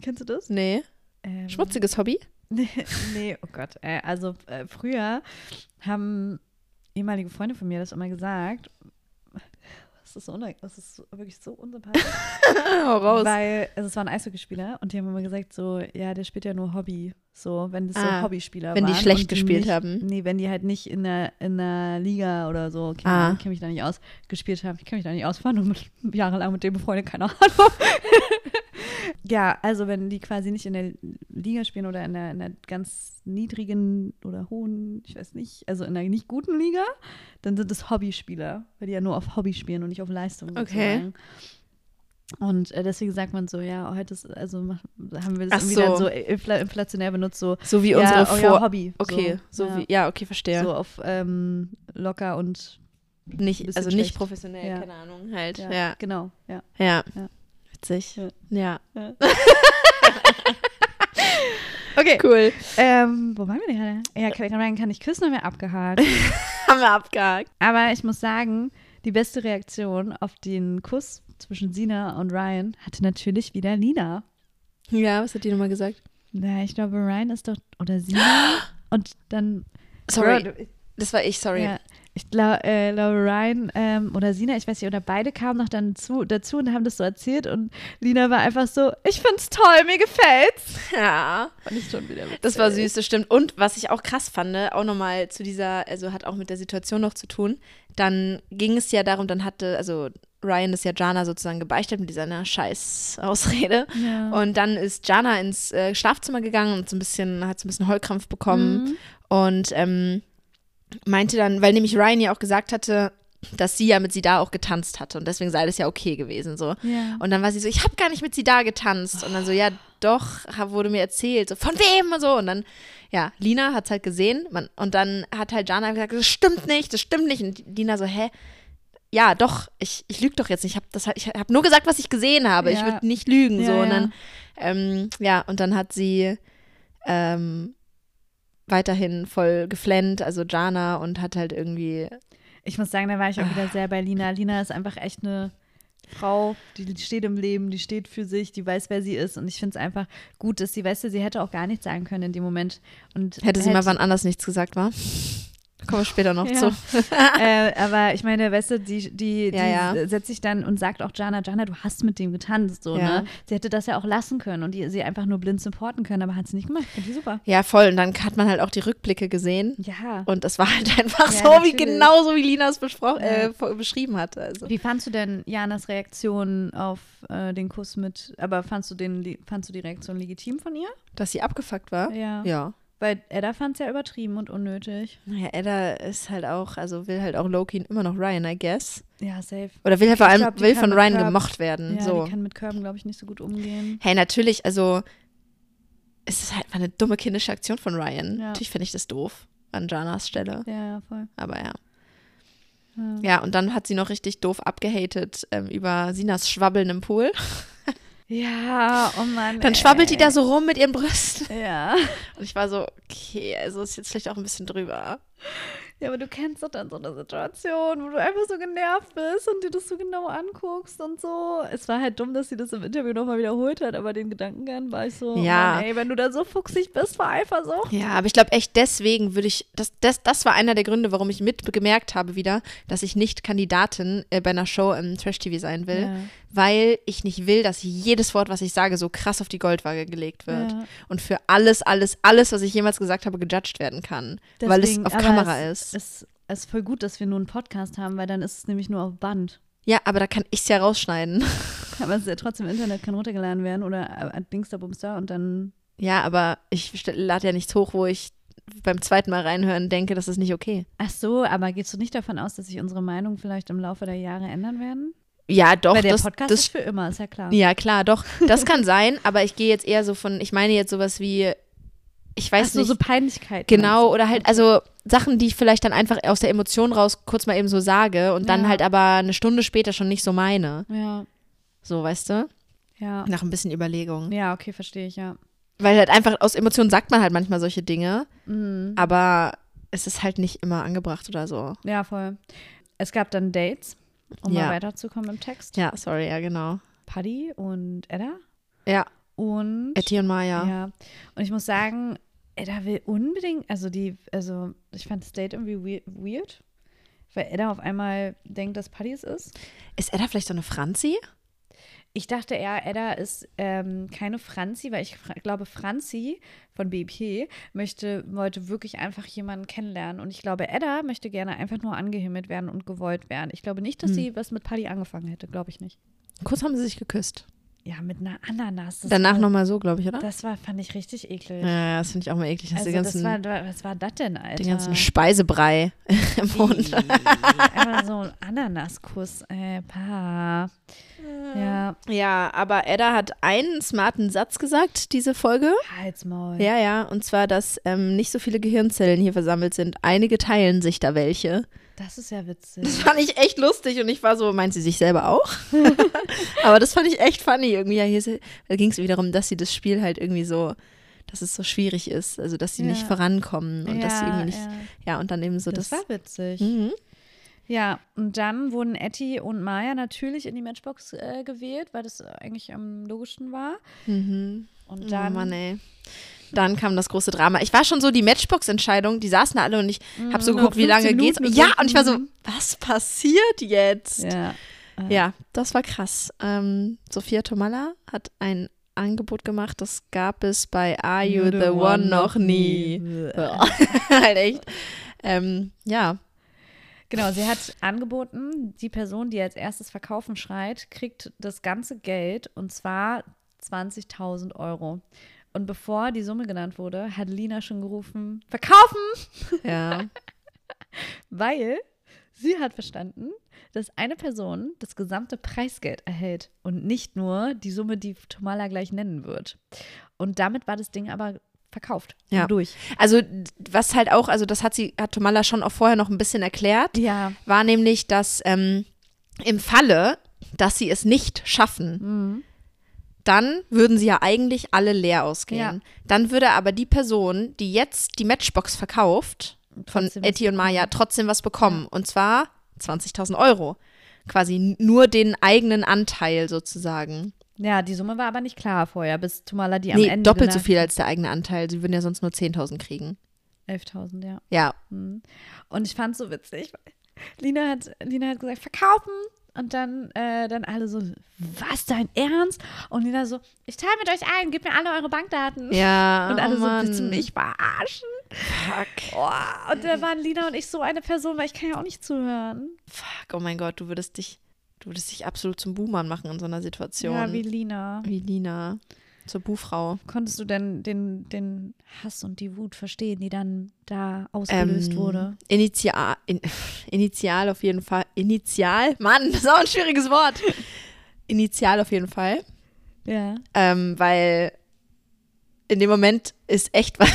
Kennst du das? Nee. Ähm, Schmutziges Hobby? Nee, nee, oh Gott. Äh, also äh, früher haben ehemalige Freunde von mir das immer gesagt. Das ist, so das ist so- wirklich so unsympathisch. Hau raus. Weil also es waren Eishockeyspieler und die haben immer gesagt so, ja, der spielt ja nur Hobby. So, wenn das so Ah, Hobbyspieler wenn die waren schlecht und gespielt nicht, haben. Nee, wenn die halt nicht in der, in der Liga oder so, keine Ah. Ich kenne mich da nicht aus, gespielt haben. Ich kenne mich da nicht aus, war nur mit, jahrelang mit dem befreundet, keine Ahnung. ja, also wenn die quasi nicht in der Liga spielen oder in der, in der ganz niedrigen oder hohen, ich weiß nicht, also in der nicht guten Liga, dann sind es Hobbyspieler, weil die ja nur auf Hobby spielen und nicht auf Leistung. Okay. sozusagen. Und äh, deswegen sagt man so, ja, heute ist, also haben wir Ach das irgendwie dann so. so infla inflationär benutzt, so, So wie ja, unsere Vor... Hobby. Okay, so, ja. wie... Ja, okay, verstehe. So auf ähm, locker und nicht, also nicht schlecht. professionell, Ja. keine Ahnung, halt. ja, Ja. genau, ja. Ja. Ja. Witzig. Ja. Ja. Okay, cool. Ähm, wo waren wir denn gerade? Ja, kann, kann, ich küssen, haben wir abgehakt. Haben wir abgehakt. Aber ich muss sagen, die beste Reaktion auf den Kuss zwischen Sina und Ryan hatte natürlich wieder Lina. Ja, was hat die nochmal gesagt? Na, ich glaube, Ryan ist doch, oder Sina. und dann. Sorry, du- das war ich, sorry. Ja, ich glaube, äh, glaube Ryan ähm, oder Sina, ich weiß nicht, oder beide kamen noch dann zu, dazu und haben das so erzählt und Lina war einfach so, ich find's toll, mir gefällt's. Ja. Fand ich schon wieder witzig. Das war süß, das stimmt. Und was ich auch krass fand, auch nochmal zu dieser, also hat auch mit der Situation noch zu tun, dann ging es ja darum, dann hatte, also Ryan ist ja Jana sozusagen gebeichtet mit dieser ne, scheiß Ausrede. Ja. Und dann ist Jana ins äh, Schlafzimmer gegangen und so ein bisschen, hat so ein bisschen Heulkrampf bekommen Mhm. und ähm, meinte dann, weil nämlich Ryan ja auch gesagt hatte, dass sie ja mit sie da auch getanzt hatte und deswegen sei das ja okay gewesen so. Ja. Und dann war sie so, ich habe gar nicht mit sie da getanzt. Und dann so, ja, doch, wurde mir erzählt. So, von wem und so. Und dann, ja, Lina hat es halt gesehen. Man, und dann hat halt Jana gesagt, das stimmt nicht, das stimmt nicht. Und Lina so, hä? Ja, doch, ich, ich lüge doch jetzt nicht. Ich habe das, ich hab nur gesagt, was ich gesehen habe. Ich Ja. würde nicht lügen. so. Ja, Und ja. dann, ähm, ja, und dann hat sie ähm, weiterhin voll geflennt, also Jana, und hat halt irgendwie Ich muss sagen, da war ich auch wieder sehr bei Lina. Lina ist einfach echt eine Frau, die steht im Leben, die steht für sich, die weiß, wer sie ist. Und ich finde es einfach gut, dass sie, weißt du, sie hätte auch gar nichts sagen können in dem Moment. Und hätte sie mal wann anders nichts gesagt, war. Kommen wir später noch Ja. zu. äh, aber ich meine, weißt du, die, die, die Ja, ja. setzt sich dann und sagt auch Jana, Jana, du hast mit dem getanzt, so, ne? Sie hätte das ja auch lassen können und die, sie einfach nur blind supporten können, aber hat sie nicht gemacht. Finde ich super. Ja, voll. Und dann hat man halt auch die Rückblicke gesehen. Ja. Und das war halt einfach so, wie natürlich. genauso wie Lina es äh, beschrieben hat. Also. Wie fandst du denn Janas Reaktion auf äh, den Kuss mit, aber fandst du, den, fandst du die Reaktion legitim von ihr? Dass sie abgefuckt war? Ja. Ja. Weil Edda fand es ja übertrieben und unnötig. Naja, Edda ist halt auch, also will halt auch Loki immer noch Ryan, I guess. Ja, safe. Oder will halt vor allem, glaub, will von Ryan Curb- gemocht werden. Ja, so. die kann mit Körben, glaube ich, nicht so gut umgehen. Hey, natürlich, also es ist halt einfach eine dumme kindische Aktion von Ryan. Ja. Natürlich finde ich das doof an Janas Stelle. Ja, ja, voll. Aber ja. Ja. Ja, und dann hat sie noch richtig doof abgehatet ähm, über Sinas Schwabbeln im Pool. Ja, oh Mann. Dann schwabbelt die da so rum mit ihren Brüsten. Ja. Und ich war so, okay, also ist jetzt vielleicht auch ein bisschen drüber. Ja, aber du kennst doch dann so eine Situation, wo du einfach so genervt bist und dir das so genau anguckst und so. Es war halt dumm, dass sie das im Interview nochmal wiederholt hat, aber den Gedankengang war ich so, Ja. Mann, ey, wenn du da so fuchsig bist vor Eifersucht. Ja, aber ich glaube echt deswegen würde ich, das, das, das war einer der Gründe, warum ich mitgemerkt habe wieder, dass ich nicht Kandidatin äh, bei einer Show im Trash-TV sein will, Ja. Weil ich nicht will, dass jedes Wort, was ich sage, so krass auf die Goldwaage gelegt wird Ja. und für alles, alles, alles, was ich jemals gesagt habe, gejudged werden kann, weil es Deswegen, auf Kamera es, ist. Es, es ist voll gut, dass wir nur einen Podcast haben, weil dann ist es nämlich nur auf Band. Ja, aber da kann ich es ja rausschneiden. Aber es ist ja trotzdem im Internet, kann runtergeladen werden oder äh, Dings da Bums da und dann. Ja, aber ich lade ja nichts hoch, wo ich beim zweiten Mal reinhören denke, das ist nicht okay. Ach so, aber gehst du nicht davon aus, dass sich unsere Meinung vielleicht im Laufe der Jahre ändern werden? Ja, doch, Weil der das, Podcast das ist für immer, ist ja klar. Ja, klar, doch. Das kann sein, aber ich gehe jetzt eher so von, ich meine jetzt sowas wie, ich weiß Ach so, nicht. so Peinlichkeit. genau, oder halt, also Sachen, die ich vielleicht dann einfach aus der Emotion raus kurz mal eben so sage und dann Ja. halt aber eine Stunde später schon nicht so meine. Ja, So, weißt du? ja. Nach ein bisschen Überlegung. Ja, okay, verstehe ich, ja. Weil halt einfach aus Emotionen sagt man halt manchmal solche Dinge, Mhm. aber es ist halt nicht immer angebracht oder so. Ja, voll. Es gab dann Dates, um Ja. mal weiterzukommen im Text. Ja, sorry, ja, genau. Paddy und Edda. Ja, Und Etty und Maya. ja. Und ich muss sagen, Edda will unbedingt, also die, also ich fand das Date irgendwie we- weird, weil Edda auf einmal denkt, dass Paddy es ist. Ist Edda vielleicht so eine Franzi? Ich dachte eher, Edda ist ähm, keine Franzi, weil ich fra glaube, Franzi von BP möchte, wollte wirklich einfach jemanden kennenlernen. Und ich glaube, Edda möchte gerne einfach nur angehimmelt werden und gewollt werden. Ich glaube nicht, dass Hm. sie was mit Paddy angefangen hätte, glaube ich nicht. Kurz haben sie sich geküsst. Ja, mit einer Ananas. Das Danach nochmal so, glaube ich, oder? Das war, fand ich richtig eklig. Ja, das finde ich auch mal eklig. Also die ganzen, das war, was war das denn, Alter? den ganzen Speisebrei im Mund. Einfach so ein Ananaskuss, ey, pa. Ja, Ja, aber Edda hat einen smarten Satz gesagt, diese Folge. Halsmaul. Ja, ja, und zwar, dass ähm, nicht so viele Gehirnzellen hier versammelt sind. Einige teilen sich da welche. Das ist ja witzig. Das fand ich echt lustig und ich war so, meint sie sich selber auch? aber das fand ich echt funny irgendwie. Ja, hier ging es wiederum, dass sie das Spiel halt irgendwie so, dass es so schwierig ist, also dass sie Ja. nicht vorankommen und dass sie irgendwie nicht, ja. ja, und dann eben so Das, das. war witzig. Mhm. Ja, und dann wurden Etty und Maya natürlich in die Matchbox äh, gewählt, weil das eigentlich am logischsten war. Mhm. Und Oh dann Mann, ey. Dann kam das große Drama. Ich war schon so die Matchbox-Entscheidung, die saßen da alle und ich habe so Mhm, geguckt, wie lange 15 geht's. Minuten Ja, und ich war so, mhm. was passiert jetzt? Ja, Ja. das war krass. Ähm, Sophia Tomalla hat ein Angebot gemacht, das gab es bei Are You the, One noch nie. halt echt. Ähm, ja, Genau, sie hat angeboten, die Person, die als erstes verkaufen schreit, kriegt das ganze Geld und zwar 20.000 Euro. Und bevor die Summe genannt wurde, hat Lina schon gerufen, verkaufen! ja. Weil sie hat verstanden, dass eine Person das gesamte Preisgeld erhält und nicht nur die Summe, die Tomala gleich nennen wird. Und damit war das Ding aber verkauft Ja. durch. Also, was halt auch, also das hat sie, hat Tomalla schon auch vorher noch ein bisschen erklärt. Ja. war nämlich, dass ähm, im Falle, dass sie es nicht schaffen, Mhm. Dann würden sie ja eigentlich alle leer ausgehen. Ja. Dann würde aber die Person, die jetzt die Matchbox verkauft, von Etty und Maya, trotzdem was bekommen. Und zwar 20.000 Euro. Quasi nur den eigenen Anteil sozusagen. Ja, die Summe war aber nicht klar vorher, bis Tomala die am Nee, Ende. doppelt so viel als der eigene Anteil. Sie würden ja sonst nur 10.000 kriegen. 11.000, ja. Ja, Mhm. Und ich fand es so witzig. Lina hat, Lina hat gesagt, verkaufen. Und dann, äh, dann alle so, was, dein Ernst? Und Lina so, ich teile mit euch ein, gebt mir alle eure Bankdaten. ja. Und alle oh so, Mann. willst du mich verarschen? Fuck. Oh, und da waren Lina und ich so eine Person, weil ich kann ja auch nicht zuhören. Fuck, oh mein Gott, du würdest dich, du würdest dich absolut zum Buhmann machen in so einer Situation. Ja, wie Lina. Wie Lina. Zur Buhfrau. Konntest du denn den, den Hass und die Wut verstehen, die dann da ausgelöst Ähm, wurde? Initial, in, initial auf jeden Fall. Initial? Mann, das ist auch ein schwieriges Wort. Initial auf jeden Fall. Ja. Ähm, weil in dem Moment ist echt was.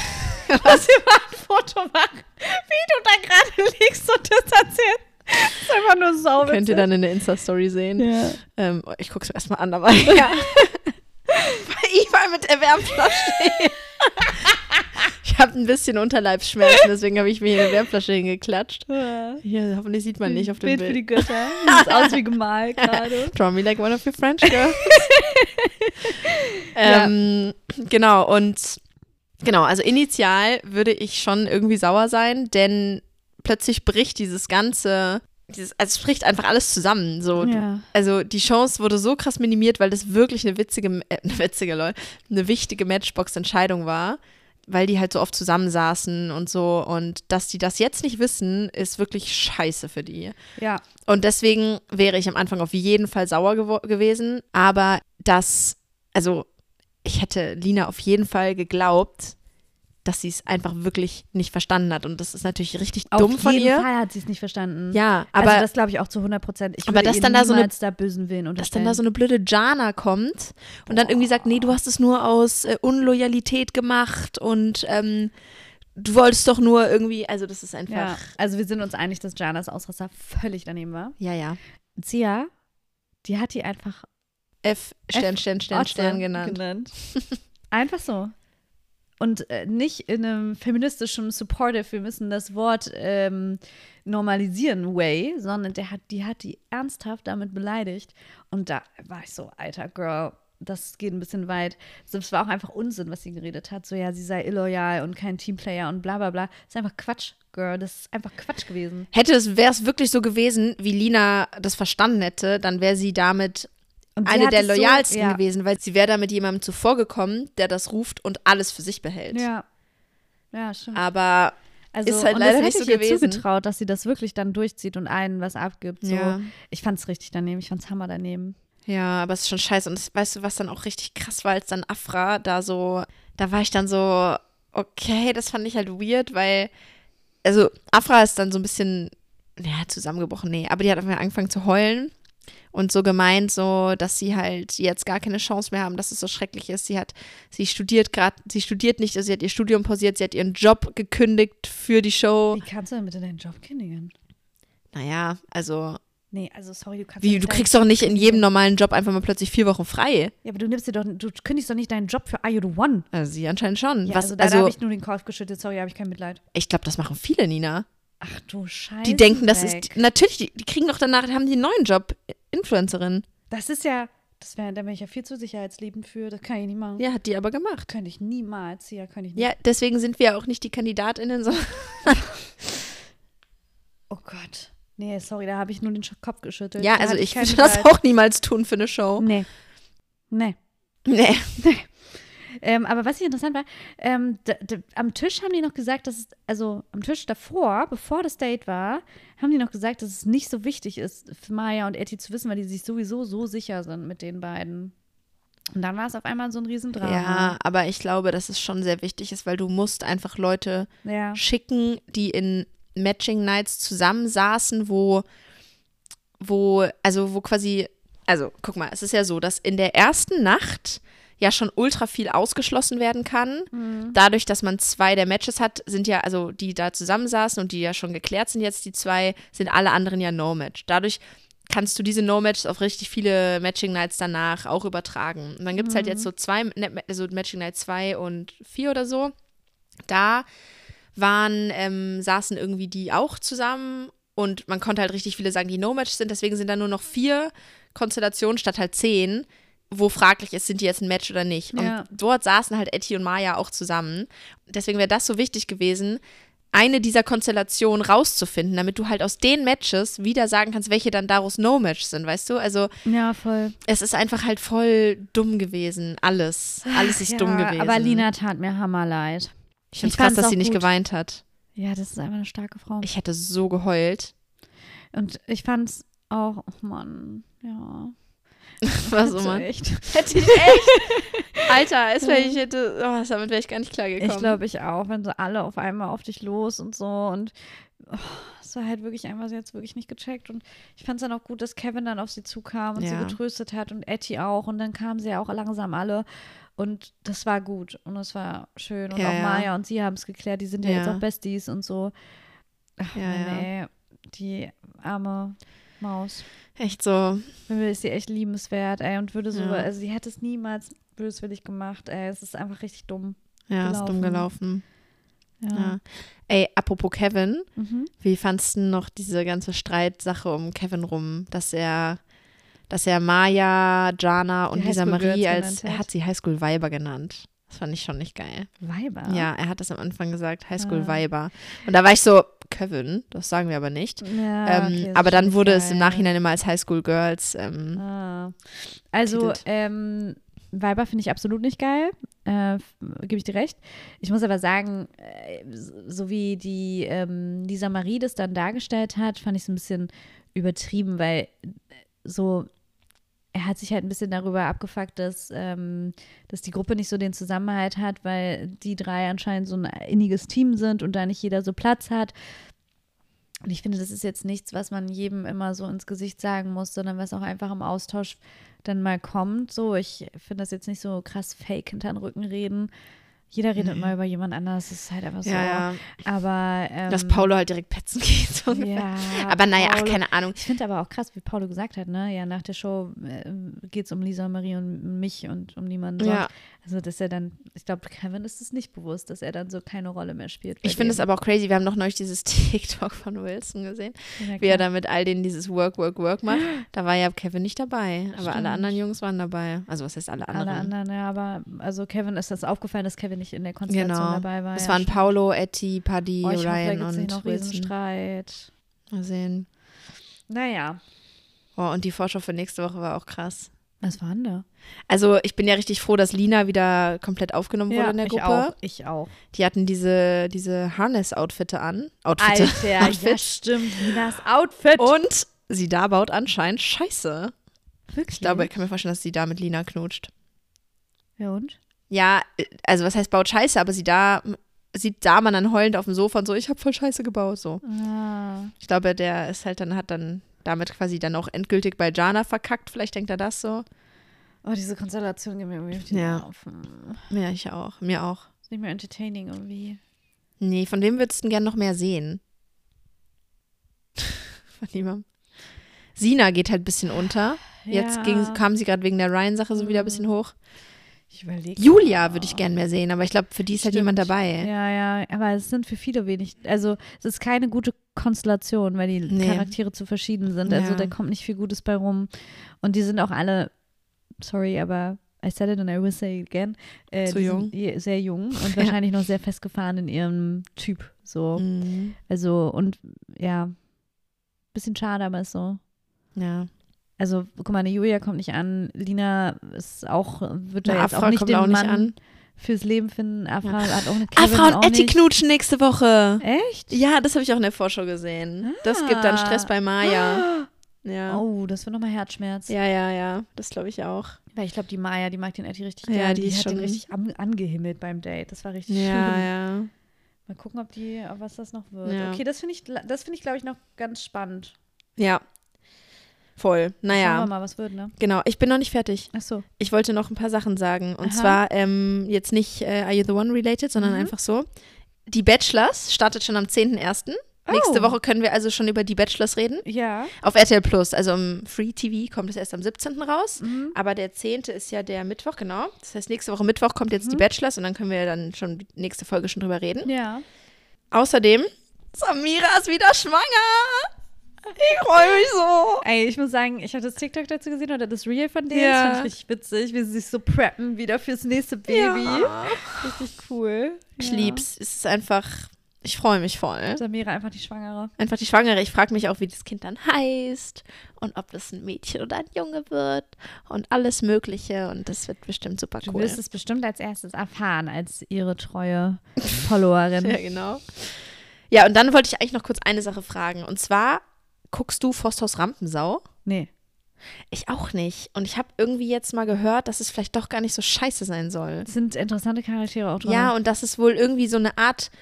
was ein Foto machen, wie du da gerade liegst und das erzählst. Das ist einfach nur sauber. könnt ihr dann in der Insta-Story sehen. Ja. Ähm, ich guck's mir erstmal an, aber ja. Ich mal mit der Wärmflasche stehe. Ich habe ein bisschen Unterleibsschmerzen, deswegen habe ich mir hier eine Wärmflasche hingeklatscht. Hier, hoffentlich sieht man nicht auf dem Bild für Bild. die Götter. Sieht aus wie gemalt gerade. Draw me like one of your French girls. ähm, Genau, und genau, also initial würde ich schon irgendwie sauer sein, denn plötzlich bricht dieses ganze, dieses, also es bricht einfach alles zusammen. So. Ja. Also die Chance wurde so krass minimiert, weil das wirklich eine witzige, äh, eine witzige, lol, eine wichtige Matchbox-Entscheidung war, weil die halt so oft zusammensaßen und so. Und dass die das jetzt nicht wissen, ist wirklich scheiße für die. Ja. Und deswegen wäre ich am Anfang auf jeden Fall sauer gewo- gewesen. Aber das, also ich hätte Lina auf jeden Fall geglaubt, dass sie es einfach wirklich nicht verstanden hat. Und das ist natürlich richtig dumm Auf von jeden ihr. Fall hat sie es nicht verstanden. Ja, aber also das glaube ich auch zu 100 Prozent. Ich Aber dass dann da so eine- da bösen Willen dass dann da so eine blöde Jana kommt und dann irgendwie sagt, nee, du hast es nur aus äh, Unloyalität gemacht und ähm, du wolltest doch nur irgendwie, also das ist einfach, ja, also wir sind uns einig, dass Janas Ausraster völlig daneben war. ja, ja. Zia, die hat die einfach F, Stern, Stern, Stern, Otze Stern genannt. Einfach so. Und äh, nicht in einem feministischen Supportive, wir müssen das Wort ähm, normalisieren Way, sondern der hat, die hat die ernsthaft damit beleidigt. Und da war ich so, alter Girl, das geht ein bisschen weit. Es war auch einfach Unsinn, was sie geredet hat. So, ja, sie sei illoyal und kein Teamplayer und bla bla bla. Das ist einfach Quatsch, Girl. Das ist einfach Quatsch gewesen. Hätte es, wäre es wirklich so gewesen, wie Lina das verstanden hätte, dann wäre sie damit eine der es so- loyalsten ja. gewesen, weil sie wäre da mit jemandem zuvor gekommen, der das ruft und alles für sich behält. Ja. Ja, stimmt. Aber Also, Ist halt und leider das nicht hätte so ich ihr gewesen. zugetraut, dass sie das wirklich dann durchzieht und allen was abgibt. So. Ja. Ich fand es richtig daneben, ich fand es hammer daneben. Ja, aber es ist schon scheiße. Und das, weißt du, was dann auch richtig krass war, als dann Afra da so, da war ich dann so, okay, das fand ich halt weird, weil, also Afra ist dann so ein bisschen, ja, zusammengebrochen, nee, aber die hat einfach angefangen zu heulen und so gemeint, so, dass sie halt jetzt gar keine Chance mehr haben, dass es so schrecklich ist. Sie hat, sie studiert gerade, sie studiert nicht, also sie hat ihr Studium pausiert, sie hat ihren Job gekündigt für die Show. Wie kannst du denn bitte deinen Job kündigen? Naja, also, Nee, also sorry, du kannst wie, du kriegst doch nicht in jedem normalen Job einfach mal plötzlich vier Wochen frei. Ja, aber du nimmst dir doch, du kündigst doch nicht deinen Job für Are You the One. Also sie anscheinend schon. Ja, Was, also da also, habe ich nur den Kopf geschüttelt, sorry, habe ich kein Mitleid. ich glaube, das machen viele, Nina. Ach du Scheiße. Die denken, das ist. Natürlich, die, die kriegen doch danach, haben die einen neuen Job. Influencerin. Das ist ja, das wäre, da wäre ich ja viel zu sicherheitsliebend für, das kann ich nicht machen. Ja, hat die aber gemacht. Könnte ich niemals, ja, könnte ich nicht. Ja, deswegen sind wir auch nicht die KandidatInnen, sondern. Oh Gott. Nee, sorry, da habe ich nur den Kopf geschüttelt. Ja, also ich würde das auch niemals tun für eine Show. Nee. Nee. Nee. Ähm, aber was hier interessant war, ähm, am Tisch haben die noch gesagt, dass es, also am Tisch davor, bevor das Date war, haben die noch gesagt, dass es nicht so wichtig ist, für Maya und Etty zu wissen, weil die sich sowieso so sicher sind mit den beiden. Und dann war es auf einmal so ein Riesendrama. Ja, aber ich glaube, dass es schon sehr wichtig ist, weil du musst einfach Leute Ja. schicken, die in Matching Nights zusammensaßen, wo, wo, also wo quasi, also guck mal, es ist ja so, dass in der ersten Nacht ja schon ultra viel ausgeschlossen werden kann. Dadurch, dass man zwei der Matches hat, sind ja, also die da zusammensaßen und die ja schon geklärt sind jetzt, die zwei, sind alle anderen ja No-Match. Dadurch kannst du diese No-Matches auf richtig viele Matching-Nights danach auch übertragen. Und dann gibt es halt jetzt so zwei, also Matching Night 2 und 4 oder so. Da waren, ähm, saßen irgendwie die auch zusammen und man konnte halt richtig viele sagen, die No-Match sind, deswegen sind da nur noch vier Konstellationen statt halt zehn, wo fraglich ist, sind die jetzt ein Match oder nicht. Und Ja. dort saßen halt Etty und Maya auch zusammen. Deswegen wäre das so wichtig gewesen, eine dieser Konstellationen rauszufinden, damit du halt aus den Matches wieder sagen kannst, welche dann daraus No-Match sind, weißt du? Also Ja, voll. es ist einfach halt voll dumm gewesen. Alles. Alles ist ja, dumm gewesen. Aber Lina tat mir hammerleid. ich finde es ich krass, dass sie nicht gut. geweint hat. Ja, das ist einfach eine starke Frau. Ich hätte so geheult. Und ich fand's auch, oh Mann, ja. Was man. Echt. Hätte ich echt. Alter, es wär, ich hätte, oh, damit wäre ich gar nicht klar gekommen. Ich glaube, ich auch, wenn so alle auf einmal auf dich los und so und oh, es war halt wirklich einfach, sie hat es wirklich nicht gecheckt und ich fand es dann auch gut, dass Kevin dann auf sie zukam und Ja. sie getröstet hat und Etty auch und dann kamen sie ja auch langsam alle und das war gut und das war schön und Ja, auch ja. Maya und sie haben es geklärt, die sind ja, jetzt Ja. auch Besties und so. Ach, Ja, ja. nee, die arme Maus. Echt so. Mir ist sie echt liebenswert, ey, und würde so, Ja. also sie hätte es niemals böswillig gemacht, ey, es ist einfach richtig dumm. Ja, ist dumm Gelaufen. gelaufen. Ja. Ja. Ey, apropos Kevin, Mhm. wie fandst du noch diese ganze Streitsache um Kevin rum, dass er, dass er Maya, Jana und Die Lisa Marie als, er hat. hat sie Highschool Weiber genannt. Das fand ich schon nicht geil. Weiber. Ja, er hat das am Anfang gesagt, Highschool Ah. Weiber. Und da war ich so, Kevin, das sagen wir aber nicht. Ja, ähm, okay, das aber dann wurde es im geil. Nachhinein immer als Highschool Girls. Ähm, Ah. Also, ähm, Weiber finde ich absolut nicht geil. Äh, Gebe ich dir recht. Ich muss aber sagen, äh, so wie die ähm, Lisa Marie das dann dargestellt hat, fand ich es ein bisschen übertrieben, weil so er hat sich halt ein bisschen darüber abgefuckt, dass, ähm, dass die Gruppe nicht so den Zusammenhalt hat, weil die drei anscheinend so ein inniges Team sind und da nicht jeder so Platz hat. Und ich finde, das ist jetzt nichts, was man jedem immer so ins Gesicht sagen muss, sondern was auch einfach im Austausch dann mal kommt. So, ich finde das jetzt nicht so krass fake hinter den Rücken reden. Jeder redet Nee. mal über jemand anders, das ist halt einfach so. ja, ja. Aber ähm, Dass Paulo halt direkt petzen geht. So ja, aber naja, ach, Paulo- keine Ahnung. ich finde aber auch krass, wie Paulo gesagt hat, ne? Ja, nach der Show äh, geht es um Lisa, Marie und mich und um niemanden sonst. Ja. Also, dass er dann, ich glaube, Kevin ist es nicht bewusst, dass er dann so keine Rolle mehr spielt. Ich finde es aber auch crazy. Wir haben noch neulich dieses TikTok von Wilson gesehen, Ja, wie er da mit all denen dieses Work, Work, Work macht. Da war ja Kevin nicht dabei, aber alle Stimmt. anderen Jungs waren dabei. Also was heißt alle anderen? Alle anderen, ja, aber also Kevin ist das aufgefallen, dass Kevin nicht in der Konstellation Genau. dabei war. Es ja, waren stimmt. Paulo, Etty, Paddy, Oh, hoffe, Ryan nicht und noch Wilson. Riesenstreit. Mal sehen. Naja, Oh, und die Vorschau für nächste Woche war auch krass. Was war denn da? Also ich bin ja richtig froh, dass Lina wieder komplett aufgenommen wurde in der ich Gruppe. auch, ich auch. Die hatten diese, diese Harness-Outfitte an. Outfitte. Alter, ja Outfit. stimmt, Linas Outfit. Und sie da baut anscheinend Scheiße. Wirklich? Ich glaube, ich kann mir vorstellen, dass sie da mit Lina knutscht. Ja, und? Ja, also was heißt baut Scheiße, aber sie da sieht da man dann heulend auf dem Sofa und so, ich habe voll Scheiße gebaut, so. Ah. Ich glaube, der ist halt dann, hat dann damit quasi dann auch endgültig bei Jana verkackt, vielleicht denkt er das so. Oh, diese Konstellation geht mir irgendwie auf die Ja. Nerven. Ja, ich auch, mir auch. Ist nicht mehr entertaining irgendwie. Nee, von wem würdest du denn gern noch mehr sehen? von niemandem. Sina geht halt ein bisschen unter. Jetzt ja. ging, kam sie gerade wegen der Ryan-Sache so wieder ein bisschen hoch. Ich überlege. Julia würde ich gern mehr sehen, aber ich glaube, für die ist halt Stimmt. jemand dabei. Ja, ja, aber es sind für viele wenig. Also, es ist keine gute Konstellation, weil die Nee. Charaktere zu verschieden sind. Also, Ja. da kommt nicht viel Gutes bei rum. Und die sind auch alle, sorry, aber I said it and I will say it again. Äh, Zu jung. Sehr jung und Ja. wahrscheinlich noch sehr festgefahren in ihrem Typ. So. Mhm. Also, und ja, bisschen schade, aber ist so. Ja. Also, guck mal, eine Julia kommt nicht an. Lina ist auch, wird da jetzt auch nicht kommt den auch nicht Mann an. fürs Leben finden. Afra Ja. hat auch eine Kevin Afra und Etty knutschen nächste Woche. Echt? Ja, das habe ich auch in der Vorschau gesehen. Das gibt dann Stress bei Maya. Ja. Oh, das wird nochmal Herzschmerz. Ja, ja, ja. Das glaube ich auch. Weil ich glaube, die Maya, die mag den Eddie richtig Ja, gerne. die Die, ist hat den richtig an, angehimmelt beim Date. Das war richtig Ja, schön. ja. Mal gucken, ob die, ob was das noch wird. Ja. Okay, das finde ich, das finde ich, glaube ich, noch ganz spannend. Ja. Voll. Schauen wir Naja, mal, was wird, ne? genau. Ich bin noch nicht fertig. Ach so. Ich wollte noch ein paar Sachen sagen. Und Aha. zwar ähm, jetzt nicht äh, Are You the One related, sondern Mhm. einfach so. Die Bachelors startet schon am 10.01. Oh. Nächste Woche können wir also schon über die Bachelors reden. Ja. Auf RTL Plus, also im Free TV kommt es erst am 17. raus. Mhm. Aber der 10. ist ja der Mittwoch, genau. Das heißt, nächste Woche Mittwoch kommt jetzt die Mhm. Bachelors und dann können wir dann schon die nächste Folge schon drüber reden. Ja. Außerdem, Samira ist wieder schwanger. Ich freue mich so. Ey, ich muss sagen, ich habe das TikTok dazu gesehen oder das Reel von denen. Ja. Das fand ich richtig witzig, wie sie sich so preppen wieder fürs nächste Baby. Ja. Richtig cool. Ich ja. lieb's. Es ist einfach, ich freue mich voll. Samira einfach die Schwangere. Einfach die Schwangere. Ich frage mich auch, wie das Kind dann heißt und ob das ein Mädchen oder ein Junge wird und alles Mögliche. Und das wird bestimmt super Du cool. wirst es bestimmt als erstes erfahren, als ihre treue Followerin. Ja, genau. Ja, und dann wollte ich eigentlich noch kurz eine Sache fragen. Und zwar, guckst du Forsthaus Rampensau? Nee. Ich auch nicht. Und ich habe irgendwie jetzt mal gehört, dass es vielleicht doch gar nicht so scheiße sein soll. Sind interessante Charaktere auch drin. Ja, und dass es wohl irgendwie so eine Art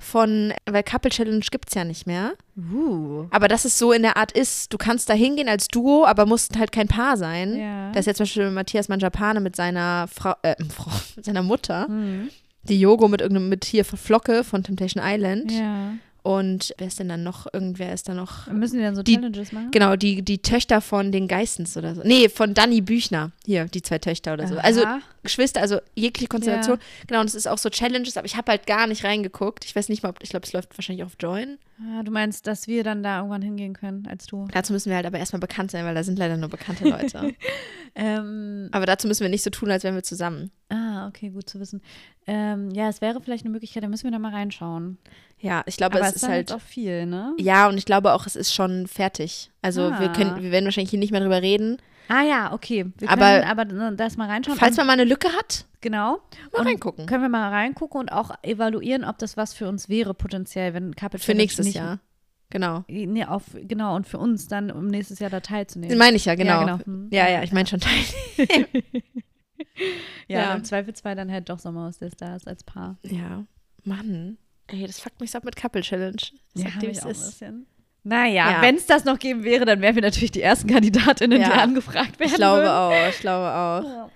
von, weil Couple Challenge gibt es ja nicht mehr. Uh. Aber dass es so in der Art ist, du kannst da hingehen als Duo, aber musst halt kein Paar sein. Ja. Da ist jetzt zum Beispiel Matthias Manjapane mit seiner Frau, äh, Frau, mit seiner Mutter, Hm. die Yogo mit irgendeinem, mit hier Flocke von Temptation Island. Ja. Und wer ist denn dann noch? Irgendwer ist da noch. Müssen die dann so Die- Challenges machen? Genau, die, die Töchter von den Geistens oder so. Nee, von Danny Büchner. Hier, die zwei Töchter oder so. Also Aha. Geschwister, also jegliche Konstellation. Genau, und es ist auch so Challenges, aber ich habe halt gar nicht reingeguckt. Ich weiß nicht mal, ob, ich glaube, es läuft wahrscheinlich auf Join. Ah, du meinst, dass wir dann da irgendwann hingehen können, als du. Dazu müssen wir halt aber erstmal bekannt sein, weil da sind leider nur bekannte Leute. Ähm, aber dazu müssen wir nicht so tun, als wären wir zusammen. ah, okay, gut zu wissen. Ähm, ja, es wäre vielleicht eine Möglichkeit, da müssen wir da mal reinschauen. Ja, ich glaube, Aber es es ist halt. auch viel, ne? Ja, und ich glaube auch, es ist schon fertig. Also wir Ah. können, wir werden wahrscheinlich hier nicht mehr drüber reden. Ah ja, okay. Wir Aber- können aber das mal reinschauen. Falls man mal eine Lücke hat, genau. mal Und reingucken. Können wir mal reingucken und auch evaluieren, ob das was für uns wäre, potenziell, wenn Couple Für nächstes nicht, Jahr. Genau. Nee, auf, genau, und für uns dann, um nächstes Jahr da teilzunehmen. Meine ich ja, genau. Ja, Ja, genau. Hm. ja, ich meine schon Teil. Ja, Ja. im Zweifelsfall dann halt doch Sommerhaus der Stars als Paar. Ja, Mann. Ey, das fuckt mich so ab mit Couple Challenge. Dir, wie ich auch ein bisschen. Naja, Ja. wenn es das noch geben wäre, dann wären wir natürlich die ersten Kandidatinnen, die Ja. angefragt werden Ich glaube würden. auch, ich glaube auch. Ja.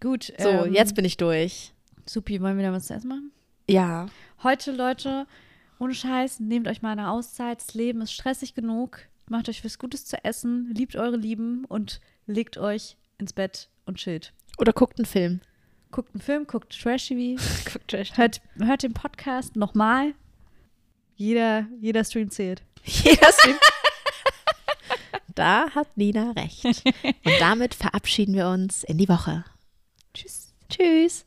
Gut. So, ähm, jetzt bin ich durch. Supi, wollen wir da was zu essen machen? Ja. Heute, Leute, ohne Scheiß, nehmt euch mal eine Auszeit. Das Leben ist stressig genug. Macht euch was Gutes zu essen, liebt eure Lieben und legt euch ins Bett und chillt. Oder guckt einen Film. Guckt einen Film, guckt Trash-TV, Guckt Trash. hört, hört den Podcast nochmal. Jeder, jeder Stream zählt. Jeder Stream. da hat Nina recht. Und damit verabschieden wir uns in die Woche. Tschüss. Tschüss.